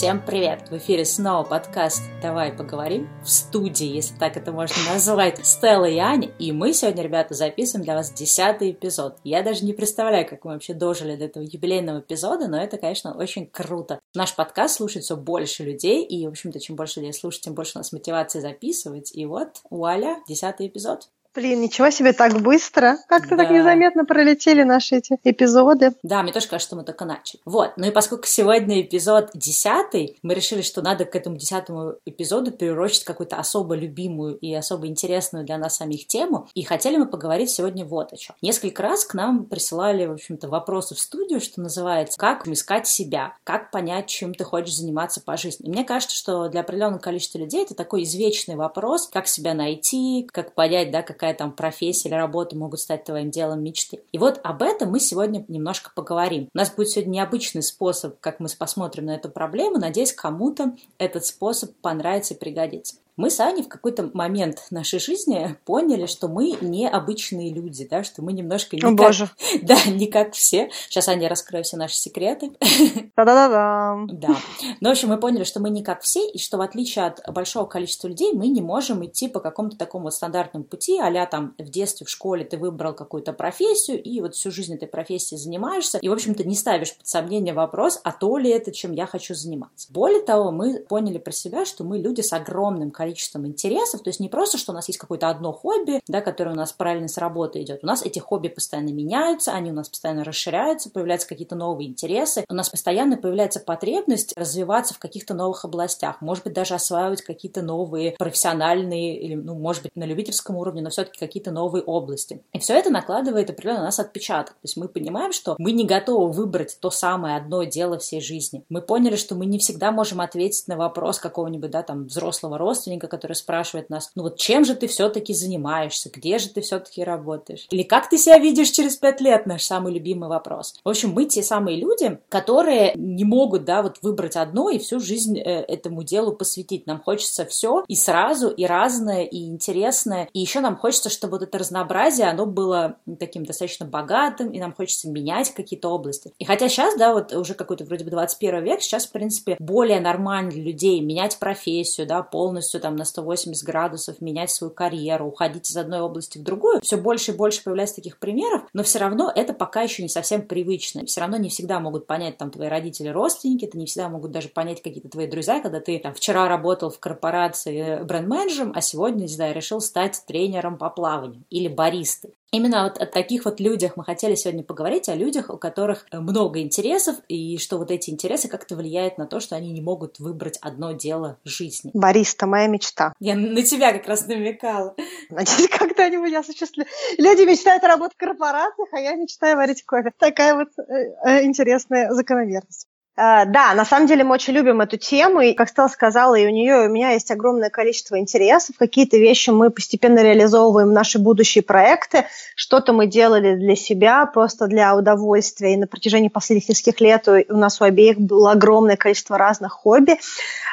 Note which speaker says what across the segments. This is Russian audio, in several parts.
Speaker 1: Всем привет! В эфире снова подкаст «Давай поговорим» в студии, если так это можно назвать, Стелла и Аня. И мы сегодня, ребята, записываем для вас десятый эпизод. Я даже не представляю, как мы вообще дожили до этого юбилейного эпизода, но это, конечно, очень круто. Наш подкаст слушает все больше людей, и, в общем-то, чем больше людей слушать, тем больше у нас мотивации записывать. И вот, вуаля, десятый эпизод.
Speaker 2: Блин, ничего себе, так быстро. Как-то да. так незаметно пролетели наши эти эпизоды.
Speaker 1: Да, мне тоже кажется, что мы только начали. Вот, ну и поскольку сегодня эпизод десятый, мы решили, что надо к этому десятому эпизоду перерочить какую-то особо любимую и особо интересную для нас самих тему. И хотели мы поговорить сегодня вот о чем. Несколько раз к нам присылали, в общем-то, вопросы в студию, что называется, как искать себя, как понять, чем ты хочешь заниматься по жизни. И мне кажется, что для определенного количества людей это такой извечный вопрос, как себя найти, как понять, да, как какая там профессия или работа могут стать твоим делом мечты. И вот об этом мы сегодня немножко поговорим. У нас будет сегодня необычный способ, как мы посмотрим на эту проблему. Надеюсь, кому-то этот способ понравится и пригодится мы с Аней в какой-то момент нашей жизни поняли, что мы необычные люди, да, что мы немножко не,
Speaker 2: О,
Speaker 1: как,
Speaker 2: боже.
Speaker 1: да, не как все. Сейчас Аня раскрою все наши секреты.
Speaker 2: Да-да-да.
Speaker 1: Да. Ну, в общем, мы поняли, что мы не как все, и что в отличие от большого количества людей, мы не можем идти по какому-то такому вот стандартному пути, а там в детстве, в школе ты выбрал какую-то профессию, и вот всю жизнь этой профессией занимаешься, и, в общем-то, не ставишь под сомнение вопрос, а то ли это, чем я хочу заниматься. Более того, мы поняли про себя, что мы люди с огромным количеством количеством интересов, то есть не просто, что у нас есть какое-то одно хобби, да, которое у нас параллельно с работой идет. У нас эти хобби постоянно меняются, они у нас постоянно расширяются, появляются какие-то новые интересы, у нас постоянно появляется потребность развиваться в каких-то новых областях, может быть, даже осваивать какие-то новые профессиональные, или, ну, может быть, на любительском уровне, но все-таки какие-то новые области. И все это накладывает определенно на нас отпечаток. То есть мы понимаем, что мы не готовы выбрать то самое одно дело всей жизни. Мы поняли, что мы не всегда можем ответить на вопрос какого-нибудь, да, там, взрослого родственника, родственника, который спрашивает нас, ну вот чем же ты все-таки занимаешься, где же ты все-таки работаешь? Или как ты себя видишь через пять лет? Наш самый любимый вопрос. В общем, мы те самые люди, которые не могут, да, вот выбрать одно и всю жизнь э, этому делу посвятить. Нам хочется все и сразу, и разное, и интересное. И еще нам хочется, чтобы вот это разнообразие, оно было таким достаточно богатым, и нам хочется менять какие-то области. И хотя сейчас, да, вот уже какой-то вроде бы 21 век, сейчас, в принципе, более нормально для людей менять профессию, да, полностью там на 180 градусов, менять свою карьеру, уходить из одной области в другую. Все больше и больше появляется таких примеров, но все равно это пока еще не совсем привычно. Все равно не всегда могут понять там твои родители, родственники, это не всегда могут даже понять какие-то твои друзья, когда ты там вчера работал в корпорации бренд-менеджером, а сегодня, не знаю, решил стать тренером по плаванию или баристой. Именно вот о таких вот людях мы хотели сегодня поговорить, о людях, у которых много интересов, и что вот эти интересы как-то влияют на то, что они не могут выбрать одно дело жизни.
Speaker 2: Бариста, моя мечта.
Speaker 1: Я на тебя как раз намекала.
Speaker 2: Надеюсь, когда-нибудь я осуществлю. Люди мечтают работать в корпорациях, а я мечтаю варить кофе. Такая вот э, э интересная закономерность. Э, да, на самом деле мы очень любим эту тему, и, как Стелла сказала, и у нее, и у меня есть огромное количество интересов. Какие-то вещи мы постепенно реализовываем наши будущие проекты, что-то мы делали для себя, просто для удовольствия, и на протяжении последних нескольких лет у нас у обеих было огромное количество разных хобби,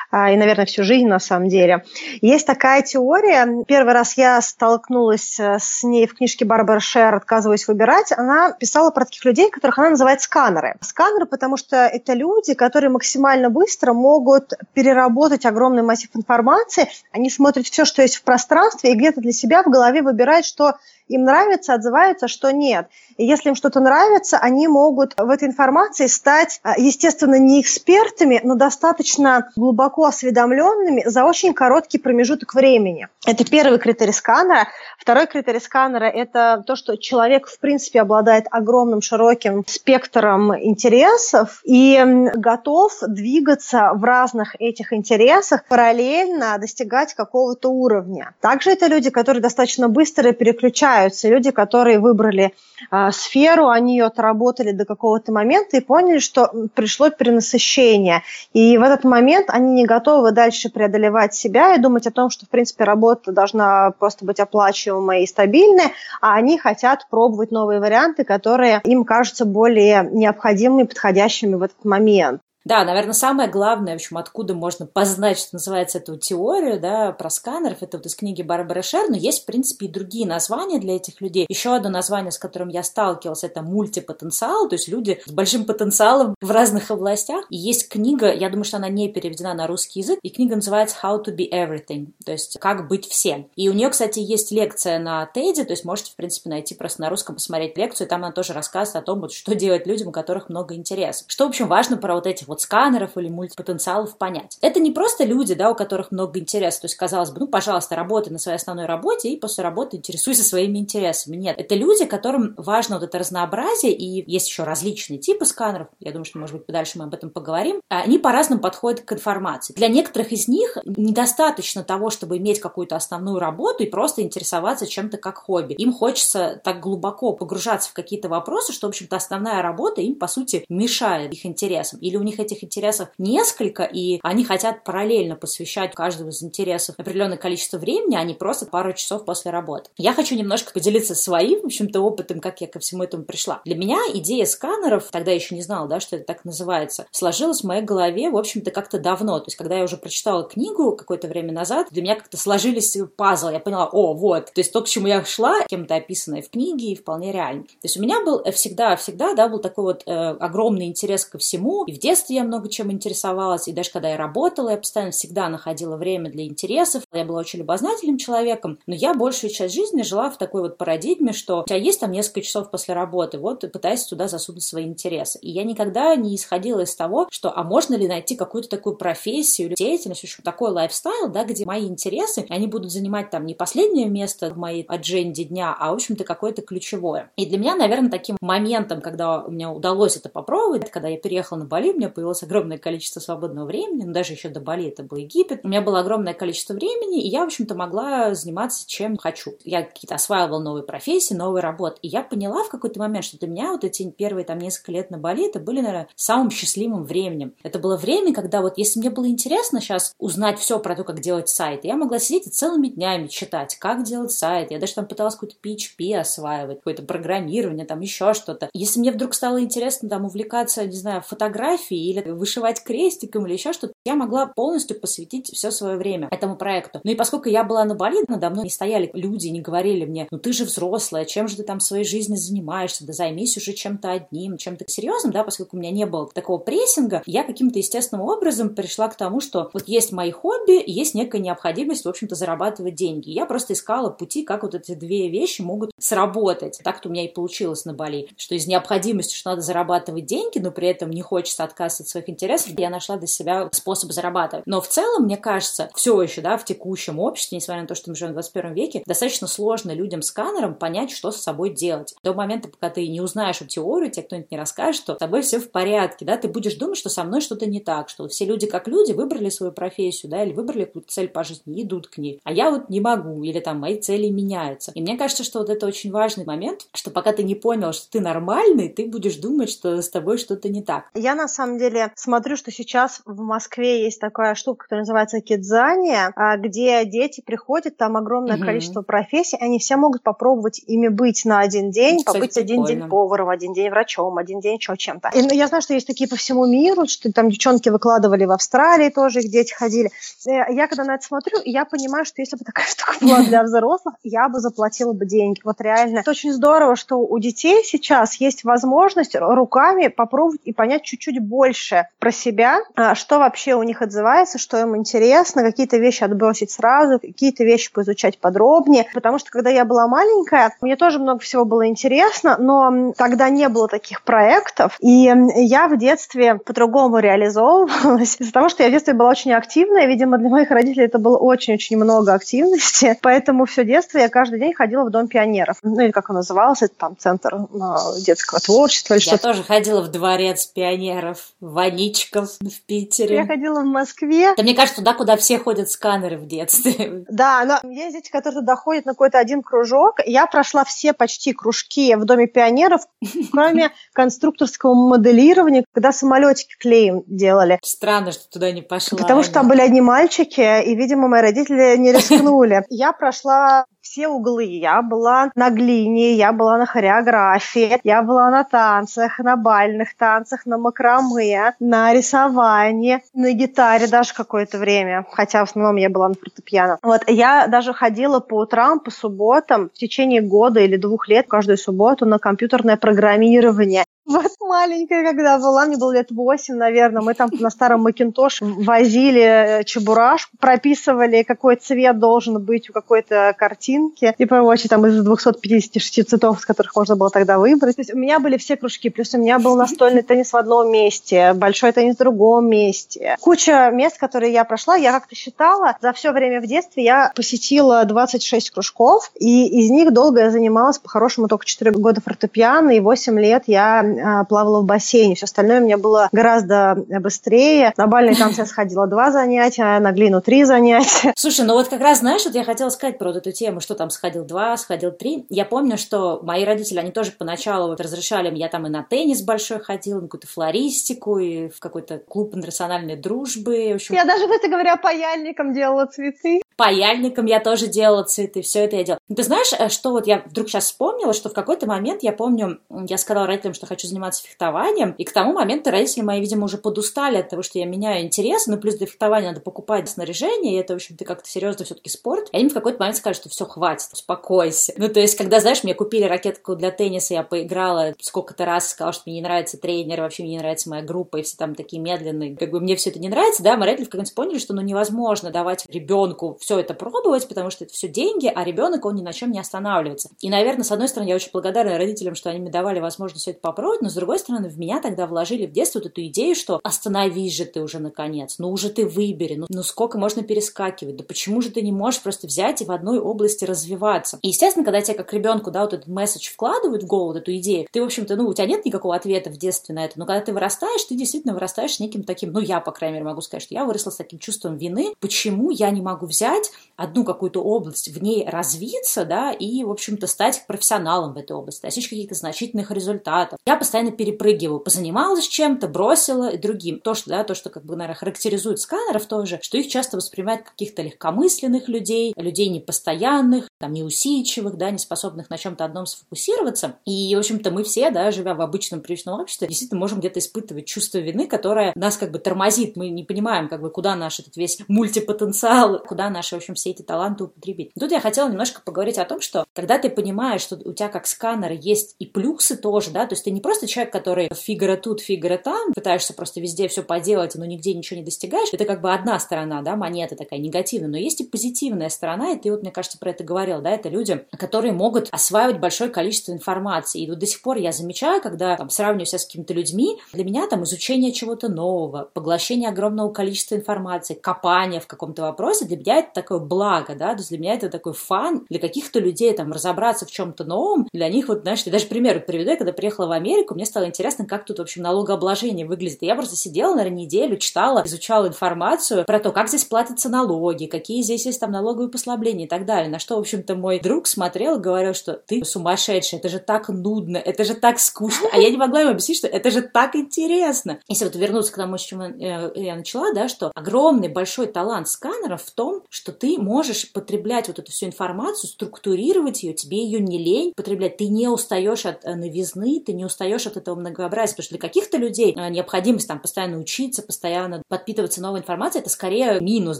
Speaker 2: а, и, наверное, всю жизнь на самом деле. Есть такая теория, первый раз я столкнулась э, с ней в книжке Барбары Шер «Отказываюсь выбирать», она писала про таких людей, которых она называет сканеры. Сканеры, потому что это люди, люди, которые максимально быстро могут переработать огромный массив информации. Они смотрят все, что есть в пространстве, и где-то для себя в голове выбирают, что им нравится, отзываются, что нет. И если им что-то нравится, они могут в этой информации стать, а, естественно, не экспертами, но достаточно глубоко осведомленными за очень короткий промежуток времени. Это первый критерий сканера. Второй критерий сканера – это то, что человек, в принципе, обладает огромным широким спектром интересов и готов двигаться в разных этих интересах, параллельно достигать какого-то уровня. Также это люди, которые достаточно быстро переключаются меняются. Люди, которые выбрали э, сферу, они ее отработали до какого-то момента и поняли, что пришло перенасыщение. И в этот момент они не готовы дальше преодолевать себя и думать о том, что, в принципе, работа должна просто быть оплачиваемой и стабильной, а они хотят пробовать новые варианты, которые им кажутся более необходимыми, подходящими в этот момент.
Speaker 1: Да, наверное, самое главное, в общем, откуда можно познать, что называется, эту теорию, да, про сканеров, это вот из книги Барбары Шер, но есть, в принципе, и другие названия для этих людей. Еще одно название, с которым я сталкивалась, это мультипотенциал, то есть люди с большим потенциалом в разных областях. И есть книга, я думаю, что она не переведена на русский язык, и книга называется How to be everything, то есть как быть всем. И у нее, кстати, есть лекция на TED, то есть можете, в принципе, найти просто на русском, посмотреть лекцию, и там она тоже рассказывает о том, вот, что делать людям, у которых много интересов. Что, в общем, важно про вот этих вот сканеров или мультипотенциалов понять. Это не просто люди, да, у которых много интересов, то есть, казалось бы, ну, пожалуйста, работай на своей основной работе и после работы интересуйся своими интересами. Нет, это люди, которым важно вот это разнообразие, и есть еще различные типы сканеров, я думаю, что, может быть, дальше мы об этом поговорим, они по-разному подходят к информации. Для некоторых из них недостаточно того, чтобы иметь какую-то основную работу и просто интересоваться чем-то как хобби. Им хочется так глубоко погружаться в какие-то вопросы, что, в общем-то, основная работа им, по сути, мешает их интересам. Или у них этих интересов несколько, и они хотят параллельно посвящать каждому из интересов определенное количество времени, а не просто пару часов после работы. Я хочу немножко поделиться своим, в общем-то, опытом, как я ко всему этому пришла. Для меня идея сканеров, тогда еще не знала, да, что это так называется, сложилась в моей голове, в общем-то, как-то давно. То есть, когда я уже прочитала книгу какое-то время назад, для меня как-то сложились пазлы. Я поняла, о, вот, то есть то, к чему я шла, кем-то описанное в книге, и вполне реально. То есть у меня был всегда-всегда, да, был такой вот э, огромный интерес ко всему. И в детстве я много чем интересовалась, и даже когда я работала, я постоянно всегда находила время для интересов. Я была очень любознательным человеком, но я большую часть жизни жила в такой вот парадигме, что у тебя есть там несколько часов после работы, вот пытайся туда засунуть свои интересы. И я никогда не исходила из того, что а можно ли найти какую-то такую профессию деятельность, в общем, такой лайфстайл, да, где мои интересы, они будут занимать там не последнее место в моей адженде дня, а, в общем-то, какое-то ключевое. И для меня, наверное, таким моментом, когда меня удалось это попробовать, когда я переехала на Бали, меня появилось огромное количество свободного времени, ну, даже еще до Бали это был Египет, у меня было огромное количество времени, и я, в общем-то, могла заниматься чем хочу. Я какие-то осваивала новые профессии, новые работы, и я поняла в какой-то момент, что для меня вот эти первые там несколько лет на Бали, были, наверное, самым счастливым временем. Это было время, когда вот если мне было интересно сейчас узнать все про то, как делать сайт, я могла сидеть и целыми днями читать, как делать сайт. Я даже там пыталась какой-то PHP осваивать, какое-то программирование, там еще что-то. Если мне вдруг стало интересно там увлекаться, не знаю, фотографией или вышивать крестиком или еще что-то, я могла полностью посвятить все свое время этому проекту. Ну и поскольку я была на Бали, надо мной не стояли люди, не говорили мне, ну ты же взрослая, чем же ты там в своей жизни занимаешься, да займись уже чем-то одним, чем-то серьезным, да, поскольку у меня не было такого прессинга, я каким-то естественным образом пришла к тому, что вот есть мои хобби, есть некая необходимость, в общем-то, зарабатывать деньги. Я просто искала пути, как вот эти две вещи могут сработать. Так-то у меня и получилось на Бали, что из необходимости, что надо зарабатывать деньги, но при этом не хочется отказываться от своих интересов, я нашла для себя способ зарабатывать. Но в целом, мне кажется, все еще, да, в текущем обществе, несмотря на то, что мы живем в 21 веке, достаточно сложно людям-сканерам понять, что с собой делать. До момента, пока ты не узнаешь эту теорию, тебе кто-нибудь не расскажет, что с тобой все в порядке, да, ты будешь думать, что со мной что-то не так, что все люди как люди выбрали свою профессию, да, или выбрали какую-то цель по жизни идут к ней. А я вот не могу, или там мои цели меняются. И мне кажется, что вот это очень важный момент, что пока ты не понял, что ты нормальный, ты будешь думать, что с тобой что-то не так.
Speaker 2: Я на самом деле смотрю, что сейчас в Москве есть такая штука, которая называется кидзания, а, где дети приходят, там огромное угу. количество профессий, они все могут попробовать ими быть на один день, Кстати, побыть прикольно. один день поваром, один день врачом, один день еще чем-то. И, ну, я знаю, что есть такие по всему миру, что там девчонки выкладывали в Австралии тоже, их дети ходили. Э, я когда на это смотрю, я понимаю, что если бы такая штука была для взрослых, я бы заплатила бы деньги. Вот реально. Это очень здорово, что у детей сейчас есть возможность руками попробовать и понять чуть-чуть больше про себя, а, что вообще у них отзывается, что им интересно, какие-то вещи отбросить сразу, какие-то вещи поизучать подробнее. Потому что когда я была маленькая, мне тоже много всего было интересно, но тогда не было таких проектов, и я в детстве по-другому реализовывалась. Из-за того, что я в детстве была очень активная, видимо, для моих родителей это было очень-очень много активности, поэтому все детство я каждый день ходила в Дом пионеров, ну или как он назывался, это там центр э, детского творчества или что-то.
Speaker 1: Я тоже ходила в Дворец пионеров, Ваничков в Питере.
Speaker 2: Я ходила в Москве.
Speaker 1: Да мне кажется, туда, куда все ходят сканеры в детстве.
Speaker 2: Да, но есть дети, которые туда ходят на какой-то один кружок. Я прошла все почти кружки в Доме пионеров, кроме конструкторского моделирования, когда самолетики клеем делали.
Speaker 1: Странно, что туда не пошла.
Speaker 2: Потому что там были одни мальчики, и, видимо, мои родители не рискнули. Я прошла все углы. Я была на глине, я была на хореографии, я была на танцах, на бальных танцах, на макраме, на рисовании, на гитаре даже какое-то время, хотя в основном я была на фортепиано. Вот, я даже ходила по утрам, по субботам в течение года или двух лет каждую субботу на компьютерное программирование. Вот маленькая, когда была, мне было лет восемь, наверное, мы там на старом Макинтош возили э, чебурашку, прописывали, какой цвет должен быть у какой-то картинки, и прочее, там из 256 цветов, из которых можно было тогда выбрать. То есть у меня были все кружки, плюс у меня был настольный теннис в одном месте, большой теннис в другом месте. Куча мест, которые я прошла, я как-то считала, за все время в детстве я посетила 26 кружков, и из них долго я занималась, по-хорошему, только 4 года фортепиано, и 8 лет я а, плавала в бассейне. Все остальное у меня было гораздо быстрее. На бальные танцы я сходила два занятия, на глину три занятия.
Speaker 1: Слушай, ну вот как раз, знаешь, вот я хотела сказать про вот эту тему, что там сходил два, сходил три. Я помню, что мои родители, они тоже поначалу вот разрешали мне, я там и на теннис большой ходила, на какую-то флористику, и в какой-то клуб интернациональной дружбы. В общем...
Speaker 2: Я даже, кстати говоря, паяльником делала цветы.
Speaker 1: Паяльником я тоже делала цветы, все это я делала. ты знаешь, э, что вот я вдруг сейчас вспомнила, что в какой-то момент, я помню, я сказала родителям, что хочу заниматься фехтованием, и к тому моменту родители мои, видимо, уже подустали от того, что я меняю интерес, ну, плюс для фехтования надо покупать снаряжение, и это, в общем-то, как-то серьезно все-таки спорт. И они в какой-то момент сказали, что все, хватит, успокойся. Ну, то есть, когда, знаешь, мне купили ракетку для тенниса, я поиграла сколько-то раз, сказала, что мне не нравится тренер, вообще мне не нравится моя группа, и все там такие медленные, как бы мне все это не нравится, да, мои родители в каком-то поняли, что, ну, невозможно давать ребенку все это пробовать, потому что это все деньги, а ребенок, он ни на чем не останавливается. И, наверное, с одной стороны, я очень благодарна родителям, что они мне давали возможность все это попробовать, но с другой стороны, в меня тогда вложили в детство вот эту идею, что остановись же ты уже наконец, ну уже ты выбери, ну, ну сколько можно перескакивать, да почему же ты не можешь просто взять и в одной области развиваться. И, естественно, когда тебе как ребенку, да, вот этот месседж вкладывают в голову, вот эту идею, ты, в общем-то, ну, у тебя нет никакого ответа в детстве на это, но когда ты вырастаешь, ты действительно вырастаешь неким таким, ну, я, по крайней мере, могу сказать, что я выросла с таким чувством вины, почему я не могу взять одну какую-то область, в ней развиться, да, и, в общем-то, стать профессионалом в этой области, достичь каких-то значительных результатов. Я постоянно перепрыгиваю, позанималась чем-то, бросила и другим. То, что, да, то, что, как бы, наверное, характеризует сканеров тоже, что их часто воспринимают как каких-то легкомысленных людей, людей непостоянных, там, неусидчивых, да, не способных на чем-то одном сфокусироваться. И, в общем-то, мы все, да, живя в обычном привычном обществе, действительно можем где-то испытывать чувство вины, которое нас как бы тормозит. Мы не понимаем, как бы, куда наш этот весь мультипотенциал, куда наши, в общем, все эти таланты употребить. Тут я хотела немножко поговорить о том, что когда ты понимаешь, что у тебя как сканер есть и плюсы тоже, да, то есть ты не просто человек, который фигура тут, фигура там, пытаешься просто везде все поделать, но нигде ничего не достигаешь, это как бы одна сторона, да, монета такая негативная, но есть и позитивная сторона, и ты вот, мне кажется, про это говорил, да, это люди, которые могут осваивать большое количество информации, и вот до сих пор я замечаю, когда там, сравниваю себя с какими-то людьми, для меня там изучение чего-то нового, поглощение огромного количества информации, копание в каком-то вопросе, для меня это такое благо, да, то есть для меня это такой фан, для каких-то людей там разобраться в чем-то новом, для них вот, знаешь, я даже пример приведу, я когда приехала в Америку, мне стало интересно, как тут, в общем, налогообложение выглядит. Я просто сидела, наверное, неделю, читала, изучала информацию про то, как здесь платятся налоги, какие здесь есть там налоговые послабления и так далее. На что, в общем-то, мой друг смотрел говорил, что ты сумасшедший, это же так нудно, это же так скучно. А я не могла ему объяснить, что это же так интересно. Если вот вернуться к тому, с чего э, я начала, да, что огромный большой талант сканеров в том, что ты можешь потреблять вот эту всю информацию, структурировать ее, тебе ее не лень потреблять, ты не устаешь от э, новизны, ты не устаешь от этого многообразия, потому что для каких-то людей э, необходимость там постоянно учиться, постоянно подпитываться новой информацией, это скорее минус,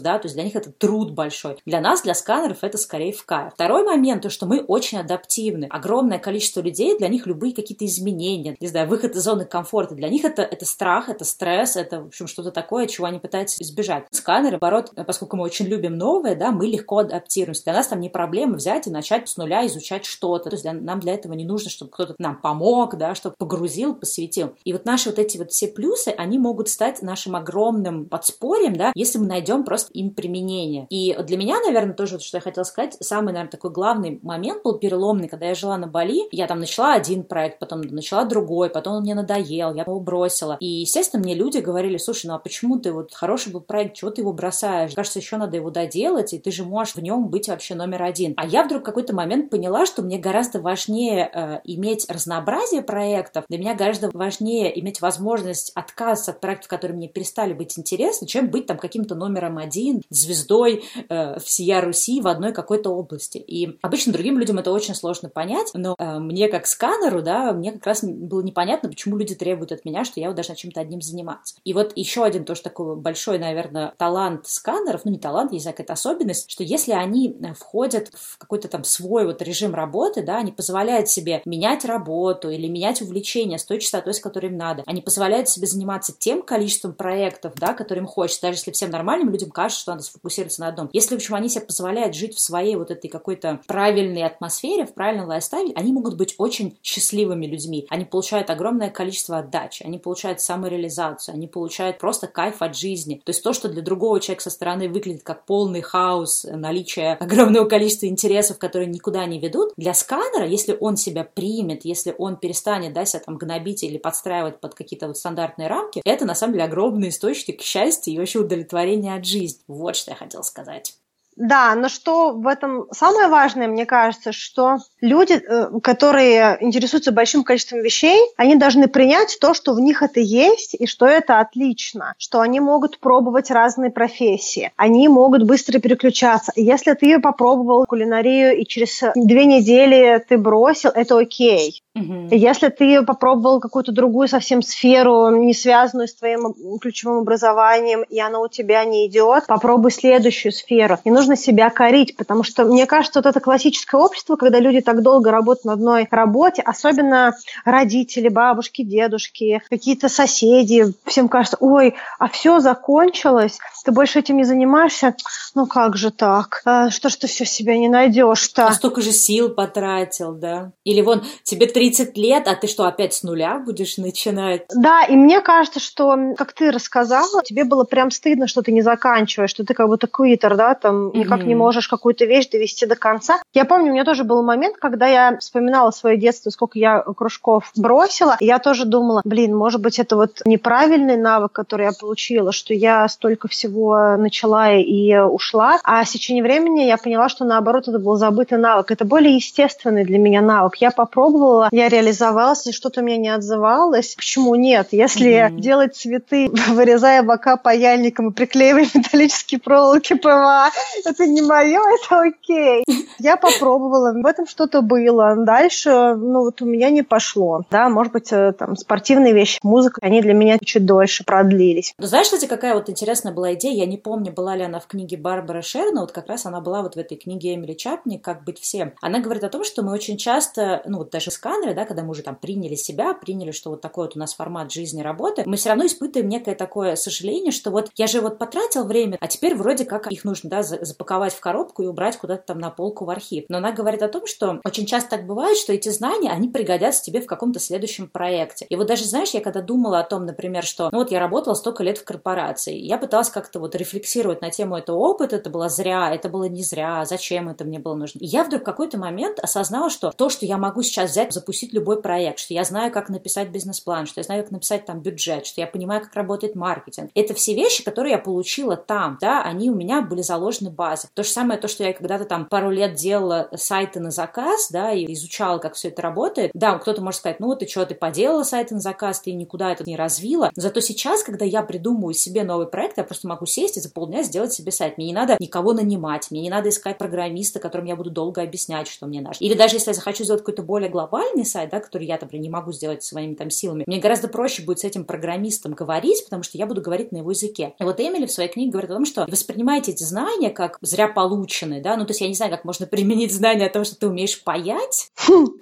Speaker 1: да, то есть для них это труд большой. Для нас, для сканеров, это скорее в кайф. Второй момент, то, что мы очень адаптивны. Огромное количество людей, для них любые какие-то изменения, не знаю, выход из зоны комфорта, для них это, это страх, это стресс, это, в общем, что-то такое, чего они пытаются избежать. Сканеры, наоборот, поскольку мы очень любим новое, да, мы легко адаптируемся. Для нас там не проблема взять и начать с нуля изучать что-то. То есть для, нам для этого не нужно, чтобы кто-то нам помог, да, чтобы погрузил, посвятил. И вот наши вот эти вот все плюсы, они могут стать нашим огромным подспорьем, да, если мы найдем просто им применение. И для меня, наверное, тоже, вот, что я хотела сказать, самый, наверное, такой главный момент был переломный, когда я жила на Бали, я там начала один проект, потом начала другой, потом он мне надоел, я его бросила. И, естественно, мне люди говорили, слушай, ну а почему ты вот хороший был проект, чего ты его бросаешь? Кажется, еще надо его доделать, и ты же можешь в нем быть вообще номер один. А я вдруг в какой-то момент поняла, что мне гораздо важнее э, иметь разнообразие проектов, для меня гораздо важнее иметь возможность отказаться от проектов, которые мне перестали быть интересны, чем быть там каким-то номером один, звездой э, всея Руси в одной какой-то области. И обычно другим людям это очень сложно понять, но э, мне как сканеру, да, мне как раз было непонятно, почему люди требуют от меня, что я вот должна чем-то одним заниматься. И вот еще один тоже такой большой, наверное, талант сканеров, ну не талант, не знаю, какая-то особенность, что если они э, входят в какой-то там свой вот режим работы, да, они позволяют себе менять работу или менять увлечение с той частотой, с которой им надо. Они позволяют себе заниматься тем количеством проектов, да, которым хочется, даже если всем нормальным людям кажется, что надо сфокусироваться на одном. Если, в общем, они себе позволяют жить в своей вот этой какой-то правильной атмосфере, в правильном лайфстайле, они могут быть очень счастливыми людьми. Они получают огромное количество отдачи, они получают самореализацию, они получают просто кайф от жизни. То есть то, что для другого человека со стороны выглядит как полный хаос, наличие огромного количества интересов, которые никуда не ведут, для сканера, если он себя примет, если он перестанет, да, себя там гнобить или подстраивать под какие-то вот стандартные рамки, это на самом деле огромный источник счастья и вообще удовлетворения от жизни. Вот что я хотела сказать.
Speaker 2: Да, но что в этом самое важное, мне кажется, что люди, э, которые интересуются большим количеством вещей, они должны принять то, что в них это есть, и что это отлично, что они могут пробовать разные профессии, они могут быстро переключаться. Если ты попробовал кулинарию и через две недели ты бросил, это окей. Угу. Если ты попробовал какую-то другую совсем сферу, не связанную с твоим ключевым образованием, и она у тебя не идет, попробуй следующую сферу. Не нужно себя корить, потому что, мне кажется, вот это классическое общество, когда люди так долго работают на одной работе, особенно родители, бабушки, дедушки, какие-то соседи, всем кажется, ой, а все закончилось, ты больше этим не занимаешься, ну как же так? А, что ж ты все себя не найдешь-то?
Speaker 1: А столько же сил потратил, да? Или вон, тебе 30 лет, а ты что, опять с нуля будешь начинать?
Speaker 2: Да, и мне кажется, что, как ты рассказала, тебе было прям стыдно, что ты не заканчиваешь, что ты как будто quitter, да, там, mm-hmm. никак не можешь какую-то вещь довести до конца. Я помню, у меня тоже был момент, когда я вспоминала свое детство, сколько я кружков бросила, и я тоже думала, блин, может быть, это вот неправильный навык, который я получила, что я столько всего начала и ушла. А с течением времени я поняла, что наоборот это был забытый навык. Это более естественный для меня навык. Я попробовала, я реализовалась, и что-то мне не отзывалось. Почему нет? Если mm-hmm. делать цветы, вырезая бока паяльником и приклеивая металлические проволоки ПВА, это не мое, это окей. Я попробовала, в этом что-то было. Дальше, ну вот у меня не пошло. Да, может быть, э, там спортивные вещи, музыка, они для меня чуть дольше продлились.
Speaker 1: Ну, знаешь, кстати, какая вот интересная была идея? я не помню, была ли она в книге Барбара Шерна, вот как раз она была вот в этой книге Эмили Чапни «Как быть всем». Она говорит о том, что мы очень часто, ну вот даже сканеры, да, когда мы уже там приняли себя, приняли, что вот такой вот у нас формат жизни работы, мы все равно испытываем некое такое сожаление, что вот я же вот потратил время, а теперь вроде как их нужно, да, запаковать в коробку и убрать куда-то там на полку в архив. Но она говорит о том, что очень часто так бывает, что эти знания, они пригодятся тебе в каком-то следующем проекте. И вот даже, знаешь, я когда думала о том, например, что, ну вот я работала столько лет в корпорации, я пыталась как-то вот рефлексировать на тему этого опыта, это было зря, это было не зря, зачем это мне было нужно. И я вдруг в какой-то момент осознала, что то, что я могу сейчас взять, запустить любой проект, что я знаю, как написать бизнес-план, что я знаю, как написать там бюджет, что я понимаю, как работает маркетинг. Это все вещи, которые я получила там, да, они у меня были заложены базы. То же самое, то, что я когда-то там пару лет делала сайты на заказ, да, и изучала, как все это работает. Да, кто-то может сказать, ну, ты что, ты поделала сайты на заказ, ты никуда это не развила. Зато сейчас, когда я придумываю себе новый проект, я просто могу сесть и за полдня сделать себе сайт. Мне не надо никого нанимать, мне не надо искать программиста, которым я буду долго объяснять, что мне надо. Или даже если я захочу сделать какой-то более глобальный сайт, да, который я, например, не могу сделать своими там силами, мне гораздо проще будет с этим программистом говорить, потому что я буду говорить на его языке. И вот Эмили в своей книге говорит о том, что воспринимайте эти знания как зря полученные, да, ну то есть я не знаю, как можно применить знания о том, что ты умеешь паять,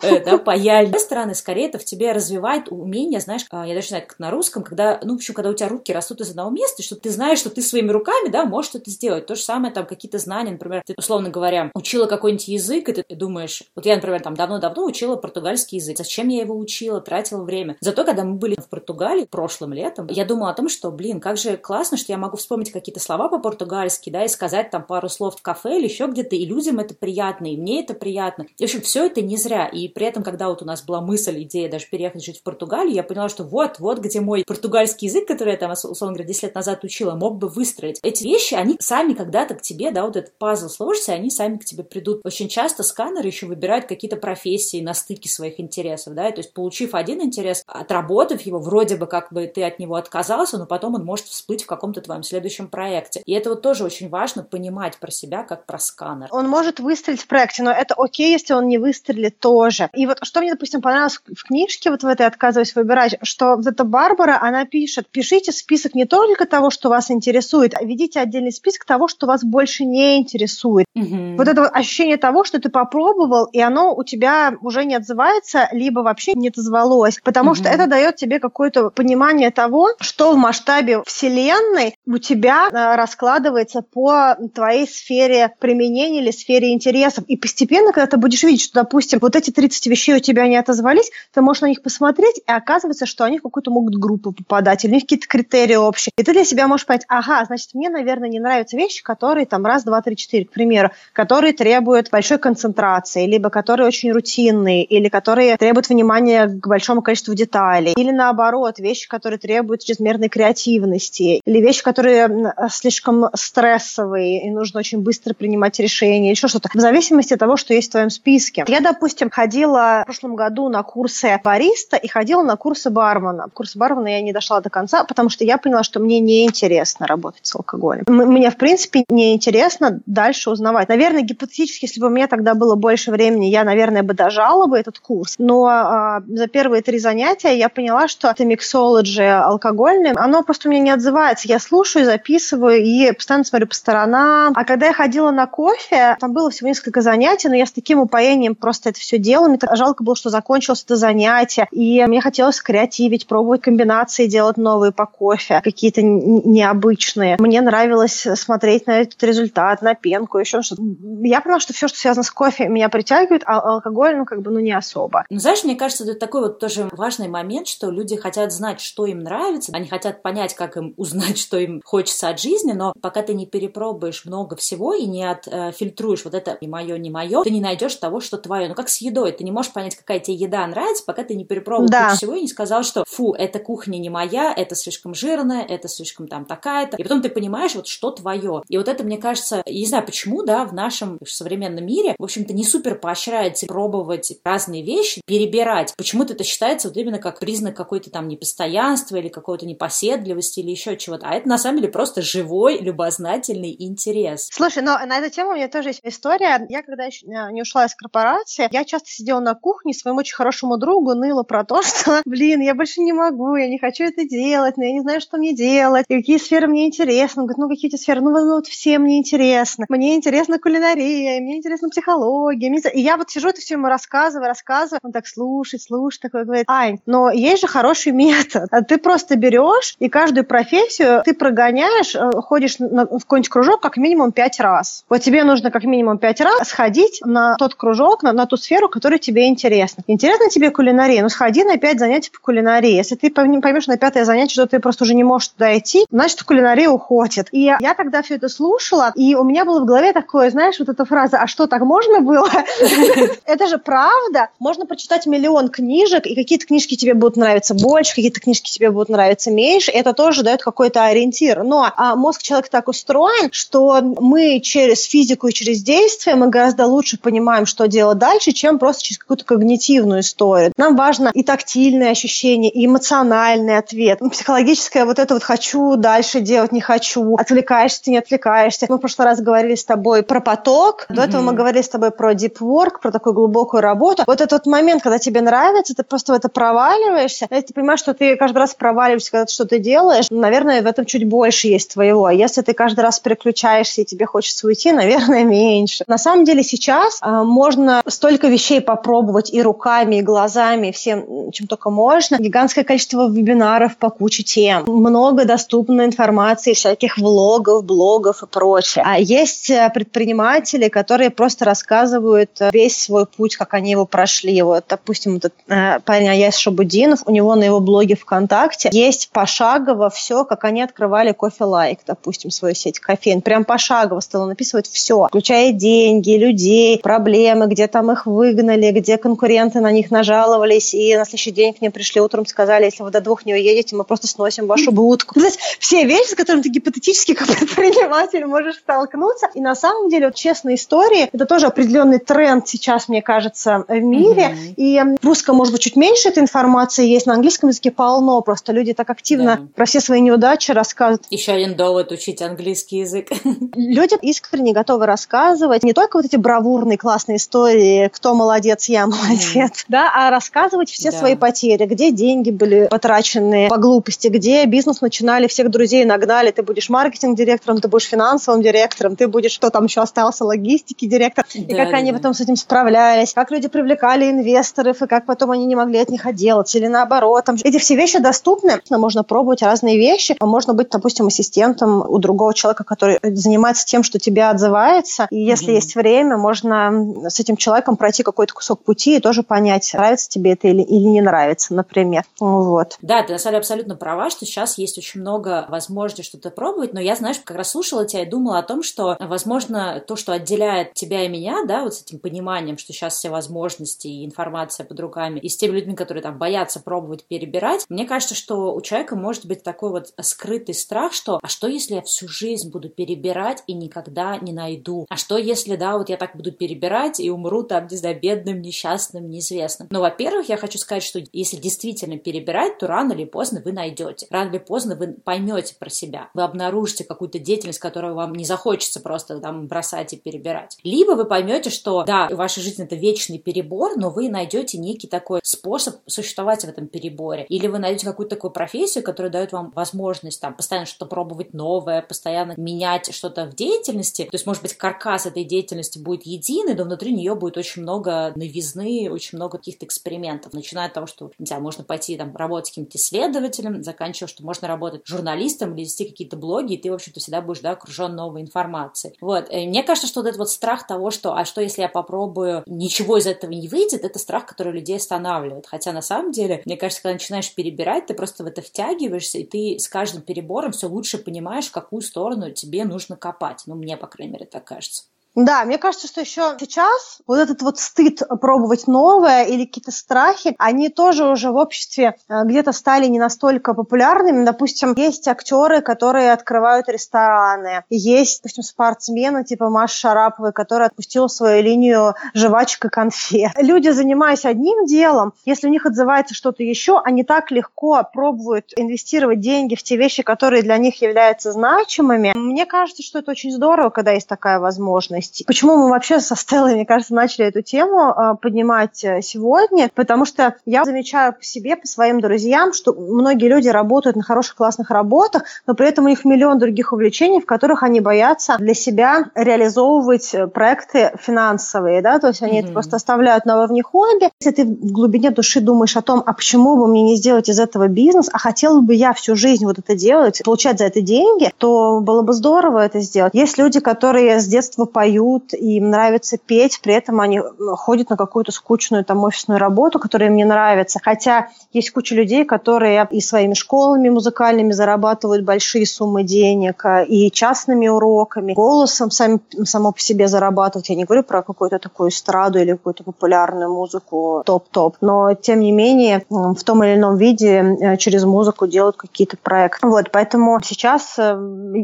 Speaker 1: э, да, паяльник. С другой стороны, скорее это в тебе развивает умение, знаешь, а, я даже не знаю, как на русском, когда, ну, в общем, когда у тебя руки растут из одного места, что ты знаешь, что ты своими руками, да, можешь это сделать. То же самое, там, какие-то знания, например, ты, условно говоря, учила какой-нибудь язык, и ты думаешь, вот я, например, там, давно-давно учила португальский язык. Зачем я его учила, тратила время? Зато, когда мы были в Португалии прошлым летом, я думала о том, что, блин, как же классно, что я могу вспомнить какие-то слова по-португальски, да, и сказать там пару слов в кафе или еще где-то, и людям это приятно, и мне это приятно. И, в общем, все это не зря. И при этом, когда вот у нас была мысль, идея даже переехать жить в Португалию, я поняла, что вот, вот где мой португальский язык, который я там, условно говоря, 10 лет назад учила, мог бы выстроить. Эти вещи, они сами когда-то к тебе, да, вот этот пазл сложится, они сами к тебе придут. Очень часто сканеры еще выбирают какие-то профессии на стыке своих твоих интересов, да, и то есть получив один интерес, отработав его, вроде бы как бы ты от него отказался, но потом он может всплыть в каком-то твоем следующем проекте. И это вот тоже очень важно понимать про себя как про сканер.
Speaker 2: Он может выстрелить в проекте, но это окей, если он не выстрелит тоже. И вот что мне, допустим, понравилось в книжке, вот в этой «Отказываюсь выбирать», что вот эта Барбара, она пишет, пишите список не только того, что вас интересует, а ведите отдельный список того, что вас больше не интересует. Угу. Вот это ощущение того, что ты попробовал, и оно у тебя уже не отзывается, либо вообще не отозвалось, потому угу. что это дает тебе какое-то понимание того, что в масштабе Вселенной у тебя э, раскладывается по твоей сфере применения или сфере интересов. И постепенно, когда ты будешь видеть, что, допустим, вот эти 30 вещей у тебя не отозвались, ты можешь на них посмотреть, и оказывается, что они в какую-то могут группу попадать, или у них какие-то критерии общие. И ты для себя можешь понять, ага, значит, мне, наверное, не нравятся вещи, которые там раз, два, три, четыре, к примеру, которые требуют большой концентрации, либо которые очень рутинные, или которые требуют внимания к большому количеству деталей, или наоборот, вещи, которые требуют чрезмерной креативности, или вещи, которые слишком стрессовые, и нужно очень быстро принимать решения, еще что-то, в зависимости от того, что есть в твоем списке. Я, допустим, ходила в прошлом году на курсы бариста и ходила на курсы бармена. Курсы бармена я не дошла до конца, потому что я поняла, что мне неинтересно работать с алкоголем. Мне, в принципе, неинтересно дальше узнавать. Наверное, гипотетически, если бы у меня тогда было больше времени, я, наверное, бы дожала бы этот курс. Но а, за первые три занятия я поняла, что это миксологи алкогольный, оно просто у меня не отзывается. Я слушаю, записываю и постоянно смотрю по сторонам. А когда я ходила на кофе, там было всего несколько занятий, но я с таким упоением просто это все делала. Мне так жалко было, что закончилось это занятие. И мне хотелось креативить, пробовать комбинации, делать новые по кофе, какие-то необычные. Мне нравилось смотреть на этот результат, на пенку, еще что-то. Я поняла, что все, что связано с кофе, меня притягивает, а алкоголь, ну, как бы, ну, не особо.
Speaker 1: Ну, знаешь, мне кажется, это такой вот тоже важный момент, что люди хотят знать, что им нравится, они хотят понять, как им узнать, что им хочется от жизни, но пока ты не перепробуешь много всего и не отфильтруешь вот это не мое, не мое, ты не найдешь того, что твое. Ну, как с едой, ты не можешь понять, какая тебе еда нравится, пока ты не перепробовал да. всего и не сказал, что фу, эта кухня не моя, это слишком жирная, это слишком там такая-то. И потом ты понимаешь, вот что твое. И вот это, мне кажется, я не знаю почему, да, в нашем современном мире, в общем-то, не супер поощряется пробовать разные вещи, перебирать. Почему-то это считается вот именно как признак какой-то там непостоянства или какой-то непоседливости или еще чего-то. А это на самом деле просто живой, любознательный интерес.
Speaker 2: Слушай, но на эту тему у меня тоже есть история. Я когда еще не ушла из корпорации, я часто сидела на кухне своему очень хорошему другу ныла про то, что, блин, я больше не могу, я не хочу это делать, но я не знаю, что мне делать, и какие сферы мне интересны. Он говорит, ну какие эти сферы? Ну, ну вот все мне интересно. Мне интересна кулинария, мне интересна психология. Мне... И я вот сижу это все ему рассказываю, рассказываю. Он так слушает, слушает, такой говорит, Ань, но есть же хороший метод. А ты просто берешь и каждую профессию ты прогоняешь, э, ходишь на, в какой-нибудь кружок как минимум пять раз. Вот тебе нужно как минимум пять раз сходить на тот кружок, на, на ту сферу, которая тебе интересна. Интересно тебе кулинария? Ну, сходи на пять занятий по кулинарии. Если ты поймешь на пятое занятие, что ты просто уже не можешь туда идти, значит, кулинария уходит. И я тогда все это слушала, и у меня было в голове такое, знаешь, вот эта фраза, а что, так можно было? Это же правда. Можно прочитать миллион книжек, и какие-то книжки тебе будут нравиться больше, какие-то книжки тебе будут нравиться меньше. Это тоже дает какой-то ориентир. Но а мозг человека так устроен, что мы через физику и через действие мы гораздо лучше понимаем, что делать дальше, чем просто через какую-то когнитивную историю. Нам важно и тактильные ощущения, и эмоциональный ответ. Психологическое вот это вот хочу дальше делать, не хочу. Отвлекаешься, не отвлекаешься. Мы в прошлый раз говорили с тобой про поток. До mm-hmm. этого мы говорили с тобой про deep work, про такую глубокую работу. Вот момент, когда тебе нравится, ты просто в это проваливаешься. Если ты понимаешь, что ты каждый раз проваливаешься, когда ты что-то делаешь, наверное, в этом чуть больше есть твоего. А если ты каждый раз переключаешься и тебе хочется уйти, наверное, меньше. На самом деле сейчас э, можно столько вещей попробовать и руками, и глазами, и всем, чем только можно. Гигантское количество вебинаров по куче тем. Много доступной информации, всяких влогов, блогов и прочее. А есть э, предприниматели, которые просто рассказывают э, весь свой путь, как они его прошли. Вот, допустим, этот э, парень Аяс Шабудинов, у него на его блоге ВКонтакте есть пошагово все, как они открывали кофе лайк, допустим, свою сеть кофеин. Прям пошагово стало написывать все, включая деньги, людей, проблемы, где там их выгнали, где конкуренты на них нажаловались, и на следующий день к ним пришли утром, сказали, если вы до двух не уедете, мы просто сносим вашу будку. То есть все вещи, с которыми ты гипотетически как предприниматель можешь столкнуться. И на самом деле, вот честные истории, это тоже определенный тренд сейчас, мне кажется, в мире. Mm-hmm. И в русском, может быть, чуть меньше этой информации есть, на английском языке полно. Просто люди так активно да. про все свои неудачи рассказывают.
Speaker 1: Еще один довод учить английский язык.
Speaker 2: Люди искренне готовы рассказывать не только вот эти бравурные классные истории, кто молодец, я молодец, mm-hmm. да, а рассказывать все да. свои потери, где деньги были потрачены по глупости, где бизнес начинали, всех друзей нагнали, ты будешь маркетинг-директором, ты будешь финансовым директором, ты будешь, кто там еще остался, логистики директор, да, и как да, они да. потом с этим справлялись, как люди привлекали инвесторов, и как потом они не могли от них отделаться, или наоборот. Там, эти все вещи доступны, можно пробовать разные вещи, а можно быть, допустим, ассистентом у другого человека, который занимается тем, что тебе отзывается, и если mm-hmm. есть время, можно с этим человеком пройти какой-то кусок пути и тоже понять, нравится тебе это или, или не нравится, например. Вот.
Speaker 1: Да, ты на самом деле абсолютно права, что сейчас есть очень много возможностей что-то пробовать, но я, знаешь, как раз слушала тебя и думала о том, что, возможно, то, что отделяет тебя и меня, да, вот с этим пониманием, что сейчас все возможности информация под руками, и с теми людьми, которые там боятся пробовать перебирать, мне кажется, что у человека может быть такой вот скрытый страх, что а что если я всю жизнь буду перебирать и никогда не найду? А что если, да, вот я так буду перебирать и умру там, не знаю, бедным, несчастным, неизвестным? Но, во-первых, я хочу сказать, что если действительно перебирать, то рано или поздно вы найдете. Рано или поздно вы поймете про себя. Вы обнаружите какую-то деятельность, которую вам не захочется просто там бросать и перебирать. Либо вы поймете, что да, ваша жизнь это вечный перебор, но вы найдете некий такой способ существовать в этом переборе. Или вы найдете какую-то такую профессию, которая дает вам возможность там постоянно что-то пробовать новое, постоянно менять что-то в деятельности. То есть, может быть, каркас этой деятельности будет единый, но внутри нее будет очень много новизны, очень много каких-то экспериментов. Начиная от того, что, не знаю, можно пойти там работать каким-то исследователем, заканчивая, что можно работать журналистом или вести какие-то блоги, и ты, в общем-то, всегда будешь, да, окружен новой информацией. Вот. И мне кажется, что вот этот вот страх того, что, а что если я попробую, ничего из этого не выйдет, это страх, который людей останавливает. Хотя на самом деле, мне кажется, когда начинаешь перебирать, ты просто в это втягиваешься, и ты с каждым перебором все лучше понимаешь, в какую сторону тебе нужно копать. Ну, мне, по крайней мере, так кажется.
Speaker 2: Да, мне кажется, что еще сейчас вот этот вот стыд пробовать новое или какие-то страхи, они тоже уже в обществе э, где-то стали не настолько популярными. Допустим, есть актеры, которые открывают рестораны, есть, допустим, спортсмены типа Маша Шараповой, которая отпустила свою линию жвачек и конфет. Люди, занимаясь одним делом, если у них отзывается что-то еще, они так легко пробуют инвестировать деньги в те вещи, которые для них являются значимыми. Мне кажется, что это очень здорово, когда есть такая возможность есть. Почему мы вообще со Стеллой, мне кажется, начали эту тему а, поднимать э, сегодня? Потому что я замечаю по себе, по своим друзьям, что многие люди работают на хороших, классных работах, но при этом у них миллион других увлечений, в которых они боятся для себя реализовывать э, проекты финансовые, да, то есть они mm-hmm. это просто оставляют на уровне хобби. Если ты в глубине души думаешь о том, а почему бы мне не сделать из этого бизнес, а хотела бы я всю жизнь вот это делать, получать за это деньги, то было бы здорово это сделать. Есть люди, которые с детства поют, поют, им нравится петь, при этом они ходят на какую-то скучную там офисную работу, которая им не нравится. Хотя есть куча людей, которые и своими школами музыкальными зарабатывают большие суммы денег, а, и частными уроками, голосом сами, само по себе зарабатывают. Я не говорю про какую-то такую эстраду или какую-то популярную музыку топ-топ, но тем не менее в том или ином виде э, через музыку делают какие-то проекты. Вот, поэтому сейчас, э,